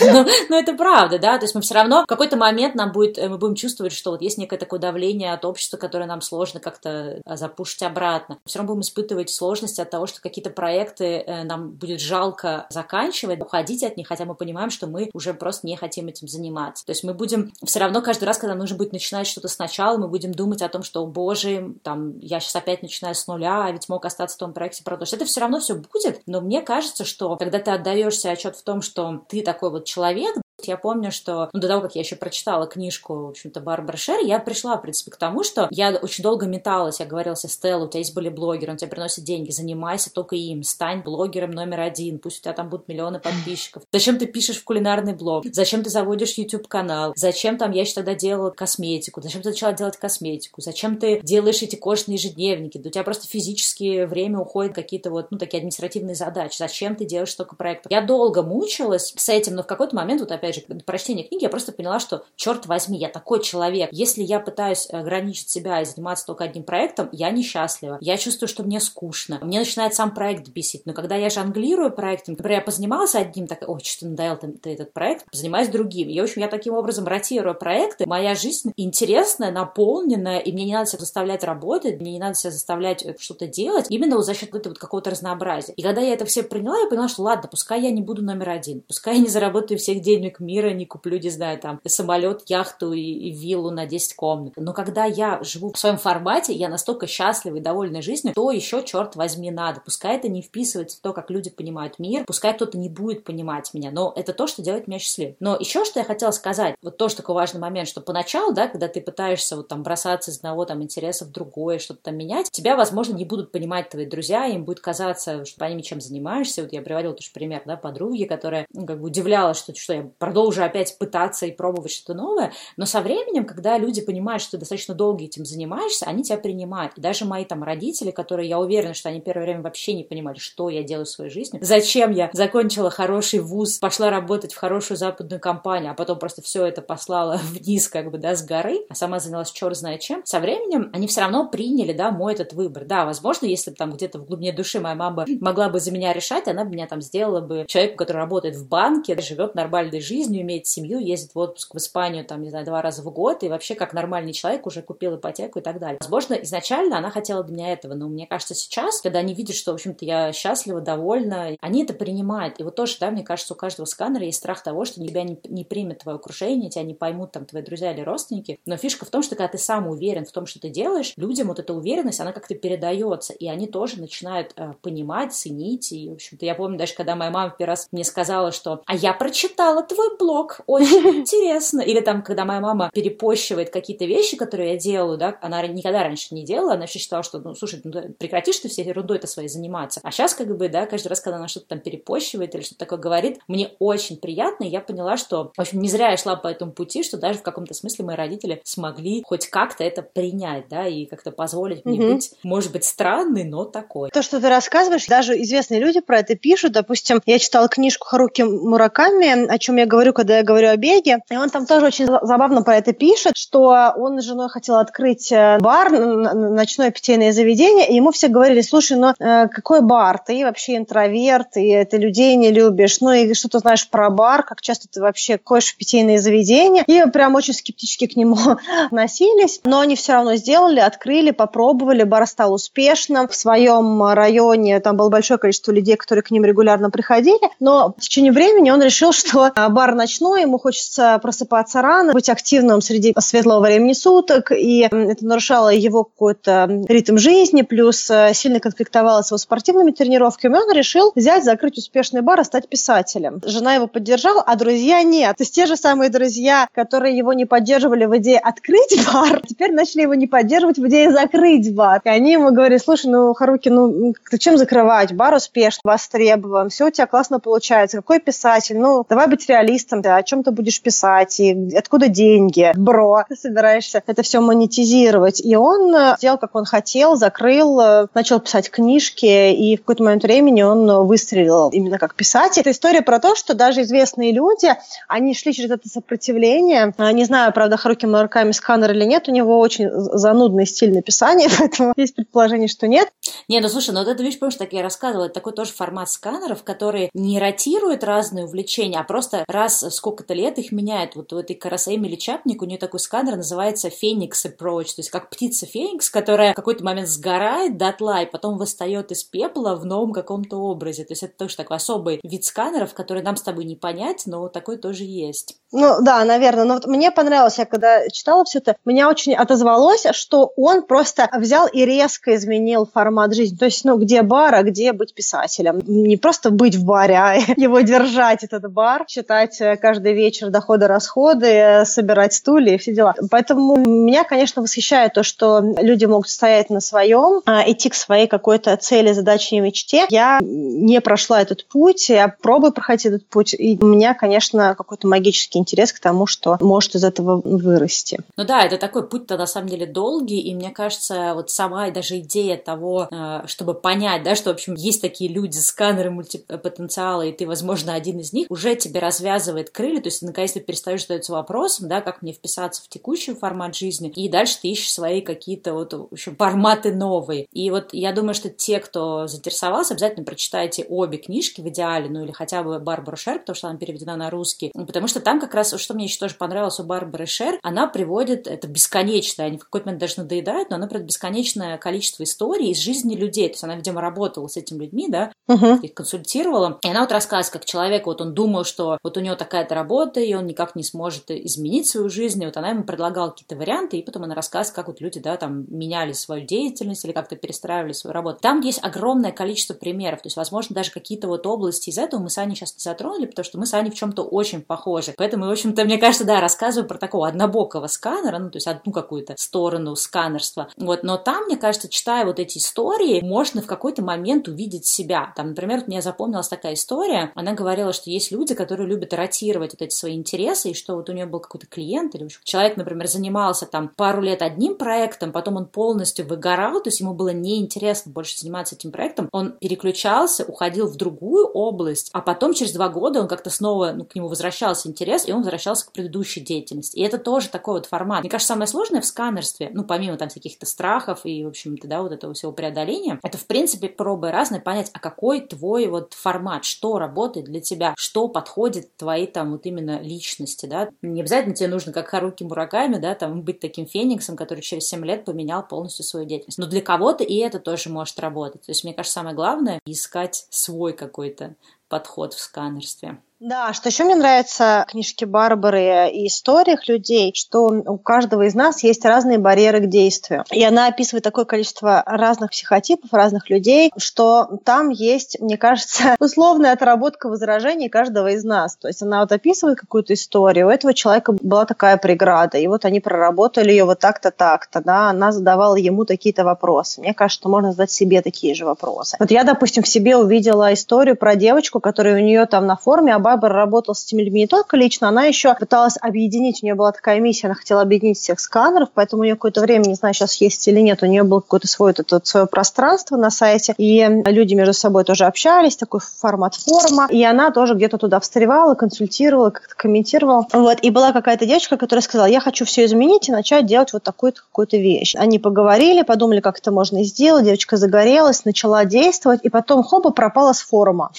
Speaker 1: но, но это правда, да, то есть мы все равно в какой-то момент нам будет, мы будем чувствовать, что вот есть некое такое давление от общества, которое нам сложно как-то а, запушить обратно. Все равно будем испытывать сложности от того, что какие-то проекты э, нам будет жалко заканчивать, уходить от них, хотя мы понимаем, что мы уже просто не хотим этим заниматься. То есть мы будем все равно каждый раз, когда нужно будет начинать что-то сначала, мы будем думать о том, что, о боже, там, я сейчас опять начинаю с нуля, а ведь мог остаться в том проекте продолжить. Это все равно все будет, но мне кажется, что когда ты отдаешься отчет в том, что ты такой вот человек, Я помню, что ну, до того, как я еще прочитала книжку, в общем-то, Барбара Шер, я пришла, в принципе, к тому, что я очень долго металась. Я говорила себе, Стелла, у тебя есть были блогеры, он тебе приносит деньги, занимайся только им, стань блогером номер один, пусть у тебя там будут миллионы подписчиков. Зачем ты пишешь в кулинарный блог? Зачем ты заводишь YouTube-канал? Зачем там, я еще тогда делала косметику? Зачем ты начала делать косметику? Зачем ты делаешь эти кожные ежедневники? Да у тебя просто физически время уходит какие-то вот, ну, такие административные задачи. Зачем ты делаешь столько проектов? Я долго мучилась с этим, но в какой-то момент, вот опять же, прочтение книги, я просто поняла, что, черт возьми, я такой человек. Если я пытаюсь ограничить себя и заниматься только одним проектом, я несчастлива. Я чувствую, что мне скучно. Мне начинает сам проект бесить. Но когда я жонглирую проектом, например, я позанималась одним, так, ой, что-то надоел ты, ты этот проект, занимаюсь другим. И, в общем, я таким образом ротирую проекты. Моя жизнь интересная, наполненная, и мне не надо себя заставлять работать, мне не надо себя заставлять что-то делать, именно вот за счет этого вот какого-то разнообразия. И когда я это все приняла, я поняла, что ладно, пускай я не буду номер один, пускай я не заработаю всех денег мира, не куплю, не знаю, там, самолет, яхту и, и виллу на 10 комнат. Но когда я живу в своем формате, я настолько счастлива и довольна жизнью, то еще, черт возьми, надо. Пускай это не вписывается в то, как люди понимают мир, пускай кто-то не будет понимать меня, но это то, что делает меня счастливым. Но еще что я хотела сказать, вот тоже такой важный момент, что поначалу, да, когда ты пытаешься вот там бросаться из одного там интереса в другое, что-то там менять, тебя, возможно, не будут понимать твои друзья, им будет казаться, что поними, чем занимаешься. Вот я приводила тоже пример, да, подруги, которая ну, как бы удивлялась, что, что я продолжу опять пытаться и пробовать что-то новое, но со временем, когда люди понимают, что ты достаточно долго этим занимаешься, они тебя принимают. И даже мои там родители, которые, я уверена, что они первое время вообще не понимали, что я делаю в своей жизни, зачем я закончила хороший вуз, пошла работать в хорошую западную компанию, а потом просто все это послала вниз, как бы, да, с горы, а сама занялась черт знает чем, со временем они все равно приняли, да, мой этот выбор. Да, возможно, если бы там где-то в глубине души моя мама могла бы за меня решать, она бы меня там сделала бы человеку, который работает в банке, живет нормальной жизнью, имеет семью, ездит в отпуск в Испанию, там, не знаю, два раза в год, и вообще как нормальный человек уже купил ипотеку и так далее. Возможно, изначально она хотела для меня этого, но мне кажется, сейчас, когда они видят, что, в общем-то, я счастлива, довольна, они это принимают. И вот тоже, да, мне кажется, у каждого сканера есть страх того, что тебя не, не примет твое окружение, тебя не поймут там твои друзья или родственники. Но фишка в том, что когда ты сам уверен в том, что ты делаешь, людям вот эта уверенность, она как-то передается, и они тоже начинают э, понимать, ценить. И, в общем-то, я помню даже, когда моя мама первый раз мне сказала, что «А я прочитала твой блог, очень интересно». Или там, когда моя мама перепощивает какие-то вещи, которые я делаю, да, она никогда раньше не делала, она вообще считала, что, ну, слушай, ну, прекратишь ты всей ерундой-то своей заниматься. А сейчас, как бы, да, каждый раз, когда она что-то там перепощивает или что-то такое говорит, мне очень приятно, и я поняла, что, в общем, не зря я шла по этому пути, что даже в каком-то смысле мои родители смогли хоть как-то это принять, да, и как-то позволить мне угу. быть, может быть, странной, но такой.
Speaker 2: То, что ты рассказываешь, даже известные люди про это пишут. Допустим, я читала книжку Харуки Мураками, о чем я говорю, когда я говорю о беге, и он там тоже очень забавно про это пишет, что он с женой хотел открыть э, бар, ночное питейное заведение, и ему все говорили, слушай, ну э, какой бар? Ты вообще интроверт, и ты людей не любишь, ну и что ты знаешь про бар, как часто ты вообще ходишь в питейные заведения, и прям очень скептически к нему относились, но они все равно сделали, открыли, попробовали, бар стал успешным, в своем районе там было большое количество людей, которые к ним регулярно приходили, но в течение времени он решил, что э, бар ночной, ему хочется просыпаться рано, быть активным среди светлого времени суток, и это нарушало его какой-то ритм жизни, плюс э, сильно конфликтовало с его спортивными тренировками, он решил взять, закрыть успешный бар и стать писателем. Жена его поддержала, а друзья нет. То есть те же самые друзья, которые его не поддерживали в идее открыть бар, теперь начали его не поддерживать в идее закрыть бар. И они ему говорили, слушай, ну, Харуки, ну, зачем закрывать? Бар успешный, востребован, все у тебя классно получается. Какой писатель? Ну, давай быть реалистом, о чем ты будешь писать, и откуда деньги, бро, ты собираешься это все монетизировать. И он э, сделал, как он хотел, закрыл, э, начал писать книжки, и в какой-то момент времени он выстрелил именно как писатель. Это история про то, что даже известные люди, они шли через это сопротивление. Не знаю, правда, Харуки Мураками сканер или нет, у него очень занудный стиль написания, поэтому есть предположение, что нет.
Speaker 1: Не, ну слушай, ну вот это, видишь, помнишь, так я рассказывала, такой тоже формат сканеров, который не ротирует разные увлечения, а просто раз в сколько-то лет их меняет. Вот у этой Караса Эмили Чапник, у нее такой сканер называется Феникс Approach, то есть как птица Феникс, которая в какой-то момент сгорает дотла и потом восстает из пепла в новом каком-то образе. То есть это тоже такой особый вид сканеров, который нам с тобой не понять, но такой тоже есть.
Speaker 2: Ну да, наверное. Но вот мне понравилось, я когда читала все это, меня очень отозвалось, что он просто взял и резко изменил формат жизни. То есть, ну, где бар, а где быть писателем. Не просто быть в баре, а его держать, этот бар, считая считать э, каждый вечер доходы-расходы, э, собирать стулья и все дела. Поэтому меня, конечно, восхищает то, что люди могут стоять на своем, а, идти к своей какой-то цели, задаче и мечте. Я не прошла этот путь, я пробую проходить этот путь, и у меня, конечно, какой-то магический интерес к тому, что может из этого вырасти.
Speaker 1: Ну да, это такой путь-то на самом деле долгий, и мне кажется, вот сама даже идея того, э, чтобы понять, да, что, в общем, есть такие люди, сканеры мультипотенциала, и ты, возможно, один из них, уже тебе развязывает крылья, то есть наконец-то перестаешь задаться вопросом, да, как мне вписаться в текущий формат жизни, и дальше ты ищешь свои какие-то вот, общем, форматы новые. И вот я думаю, что те, кто заинтересовался, обязательно прочитайте обе книжки в идеале, ну или хотя бы Барбару Шер, потому что она переведена на русский, потому что там как раз, что мне еще тоже понравилось у Барбары Шер, она приводит, это бесконечно, они в какой-то момент даже надоедают, но она приводит бесконечное количество историй из жизни людей, то есть она, видимо, работала с этими людьми, да, uh-huh. их консультировала, и она вот рассказывает, как человек, вот он думал, что вот у него такая-то работа, и он никак не сможет изменить свою жизнь, и вот она ему предлагала какие-то варианты, и потом она рассказывает, как вот люди, да, там меняли свою деятельность или как-то перестраивали свою работу. Там есть огромное количество примеров, то есть, возможно, даже какие-то вот области из этого мы с Аней сейчас не затронули, потому что мы с Аней в чем-то очень похожи. Поэтому, в общем-то, мне кажется, да, рассказываю про такого однобокого сканера, ну, то есть одну какую-то сторону сканерства. Вот, но там, мне кажется, читая вот эти истории, можно в какой-то момент увидеть себя. Там, например, мне запомнилась такая история, она говорила, что есть люди, которые любят ротировать вот эти свои интересы, и что вот у нее был какой-то клиент или человек, например, занимался там пару лет одним проектом, потом он полностью выгорал, то есть ему было неинтересно больше заниматься этим проектом, он переключался, уходил в другую область, а потом через два года он как-то снова ну, к нему возвращался интерес, и он возвращался к предыдущей деятельности. И это тоже такой вот формат. Мне кажется, самое сложное в сканерстве, ну, помимо там каких-то страхов и, в общем-то, да, вот этого всего преодоления, это, в принципе, пробуя разное, понять, а какой твой вот формат, что работает для тебя, что подходит твоей там вот именно личности, да. Не обязательно тебе нужно, как Харуки Мураками, да, там быть таким фениксом, который через 7 лет поменял полностью свою деятельность. Но для кого-то и это тоже может работать. То есть, мне кажется, самое главное — искать свой какой-то подход в сканерстве.
Speaker 2: Да, что еще мне нравится в книжке Барбары и историях людей, что у каждого из нас есть разные барьеры к действию. И она описывает такое количество разных психотипов, разных людей, что там есть, мне кажется, условная отработка возражений каждого из нас. То есть она вот описывает какую-то историю, у этого человека была такая преграда, и вот они проработали ее вот так-то, так-то, да, она задавала ему такие-то вопросы. Мне кажется, что можно задать себе такие же вопросы. Вот я, допустим, в себе увидела историю про девочку, которая у нее там на форуме об Барбара работала с этими людьми не только лично, она еще пыталась объединить, у нее была такая миссия, она хотела объединить всех сканеров, поэтому у нее какое-то время, не знаю, сейчас есть или нет, у нее было какое-то свое, это, вот, свое пространство на сайте, и люди между собой тоже общались, такой формат форума, и она тоже где-то туда встревала, консультировала, как-то комментировала. Вот, и была какая-то девочка, которая сказала, я хочу все изменить и начать делать вот такую-то какую-то вещь. Они поговорили, подумали, как это можно сделать, девочка загорелась, начала действовать, и потом хоба пропала с форума.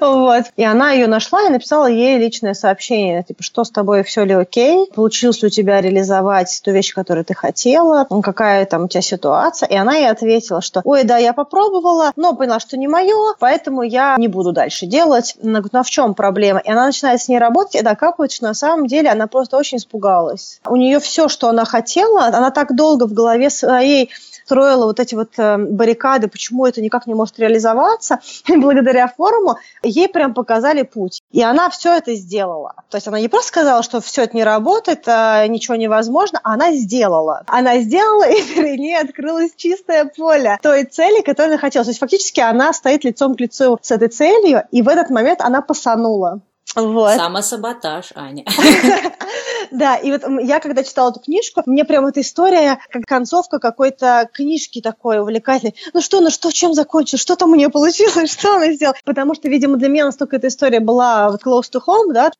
Speaker 2: Вот. И она ее нашла и написала ей личное сообщение, типа, что с тобой, все ли окей, получилось ли у тебя реализовать ту вещь, которую ты хотела, какая там у тебя ситуация. И она ей ответила, что, ой, да, я попробовала, но поняла, что не мое, поэтому я не буду дальше делать. Она говорит, ну а в чем проблема? И она начинает с ней работать, и докапывается, что на самом деле она просто очень испугалась. У нее все, что она хотела, она так долго в голове своей строила вот эти вот э, баррикады, почему это никак не может реализоваться, благодаря форуму ей прям показали путь. И она все это сделала. То есть она не просто сказала, что все это не работает, а ничего невозможно, а она сделала. Она сделала, и перед ней открылось чистое поле той цели, которую она хотела. То есть фактически она стоит лицом к лицу с этой целью, и в этот момент она посанула.
Speaker 1: Вот. Самосаботаж, Аня.
Speaker 2: Да, и вот я когда читала эту книжку, мне прям эта история, как концовка какой-то книжки такой увлекательной. Ну что, ну что, чем закончилось, что там у нее получилось, что она сделала? Потому что, видимо, для меня настолько эта история была close to home, да,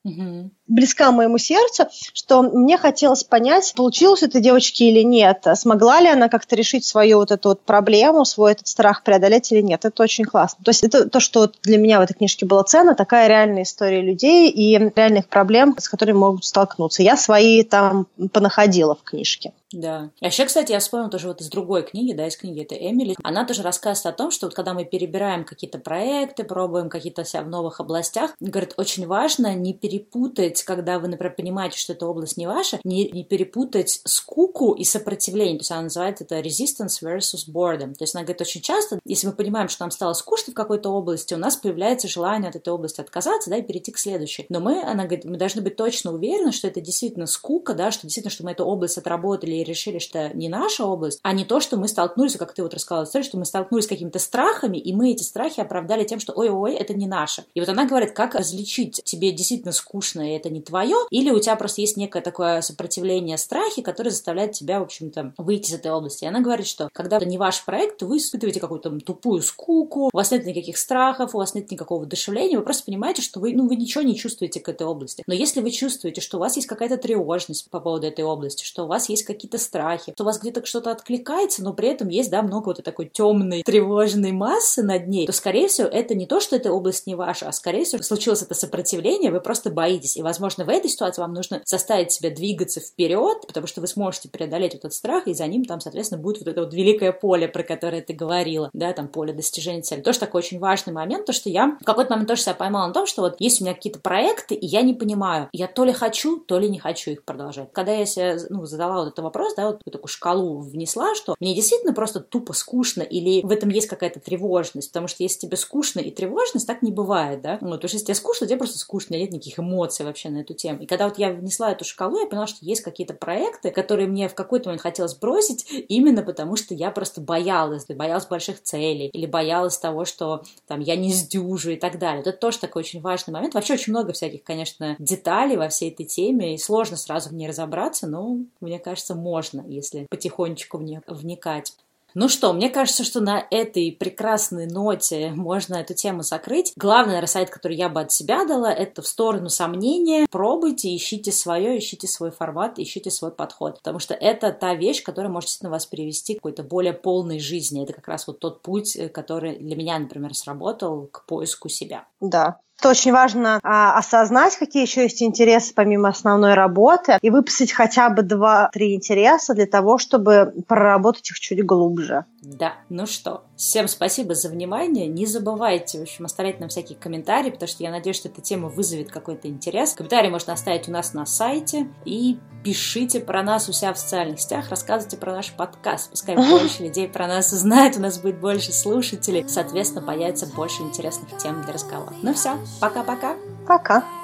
Speaker 2: близка моему сердцу, что мне хотелось понять, получилось это девочке или нет, смогла ли она как-то решить свою вот эту вот проблему, свой этот страх преодолеть или нет. Это очень классно. То есть это то, что для меня в этой книжке было ценно, такая реальная история людей и реальных проблем, с которыми могут столкнуться. Я свои там понаходила в книжке.
Speaker 1: Да. А еще, кстати, я вспомнила тоже вот из другой книги, да, из книги это Эмили. Она тоже рассказывает о том, что вот когда мы перебираем какие-то проекты, пробуем какие-то себя в новых областях, говорит, очень важно не перепутать перепутать, когда вы, например, понимаете, что эта область не ваша, не, не перепутать скуку и сопротивление. То есть она называет это resistance versus boredom. То есть она говорит, очень часто, если мы понимаем, что нам стало скучно в какой-то области, у нас появляется желание от этой области отказаться, да, и перейти к следующей. Но мы, она говорит, мы должны быть точно уверены, что это действительно скука, да, что действительно, что мы эту область отработали и решили, что не наша область, а не то, что мы столкнулись, как ты вот рассказала историю, что мы столкнулись с какими-то страхами, и мы эти страхи оправдали тем, что ой-ой, это не наше. И вот она говорит, как различить, тебе действительно скучно, и это не твое, или у тебя просто есть некое такое сопротивление страхи, которое заставляет тебя, в общем-то, выйти из этой области. И она говорит, что когда это не ваш проект, вы испытываете какую-то тупую скуку, у вас нет никаких страхов, у вас нет никакого вдохновения, вы просто понимаете, что вы, ну, вы ничего не чувствуете к этой области. Но если вы чувствуете, что у вас есть какая-то тревожность по поводу этой области, что у вас есть какие-то страхи, что у вас где-то что-то откликается, но при этом есть, да, много вот такой темной, тревожной массы над ней, то, скорее всего, это не то, что эта область не ваша, а, скорее всего, случилось это сопротивление, вы просто боитесь. И, возможно, в этой ситуации вам нужно заставить себя двигаться вперед, потому что вы сможете преодолеть этот страх, и за ним там, соответственно, будет вот это вот великое поле, про которое ты говорила, да, там поле достижения цели. Тоже такой очень важный момент, то, что я в какой-то момент тоже себя поймала на том, что вот есть у меня какие-то проекты, и я не понимаю, я то ли хочу, то ли не хочу их продолжать. Когда я себе ну, задала вот этот вопрос, да, вот такую шкалу внесла, что мне действительно просто тупо скучно, или в этом есть какая-то тревожность, потому что если тебе скучно и тревожность, так не бывает, да, ну, то есть если тебе скучно, тебе просто скучно, нет никаких эмоций вообще на эту тему. И когда вот я внесла эту шкалу, я поняла, что есть какие-то проекты, которые мне в какой-то момент хотелось бросить, именно потому что я просто боялась, боялась больших целей, или боялась того, что там я не сдюжу и так далее. Это тоже такой очень важный момент. Вообще очень много всяких, конечно, деталей во всей этой теме, и сложно сразу в ней разобраться, но мне кажется, можно, если потихонечку вникать. Ну что, мне кажется, что на этой прекрасной ноте можно эту тему закрыть. Главный, совет, который я бы от себя дала, это в сторону сомнения. Пробуйте, ищите свое, ищите свой формат, ищите свой подход. Потому что это та вещь, которая может действительно вас привести к какой-то более полной жизни. Это как раз вот тот путь, э, который для меня, например, сработал к поиску себя.
Speaker 2: Да, это очень важно а, осознать, какие еще есть интересы помимо основной работы, и выписать хотя бы два-три интереса для того, чтобы проработать их чуть глубже.
Speaker 1: Да, ну что, всем спасибо за внимание. Не забывайте, в общем, оставлять нам всякие комментарии, потому что я надеюсь, что эта тема вызовет какой-то интерес. Комментарии можно оставить у нас на сайте. И пишите про нас у себя в социальных сетях, рассказывайте про наш подкаст. Пускай больше людей про нас узнает, у нас будет больше слушателей. Соответственно, появится больше интересных тем для разговора. Ну все, пока-пока.
Speaker 2: Пока. -пока. пока.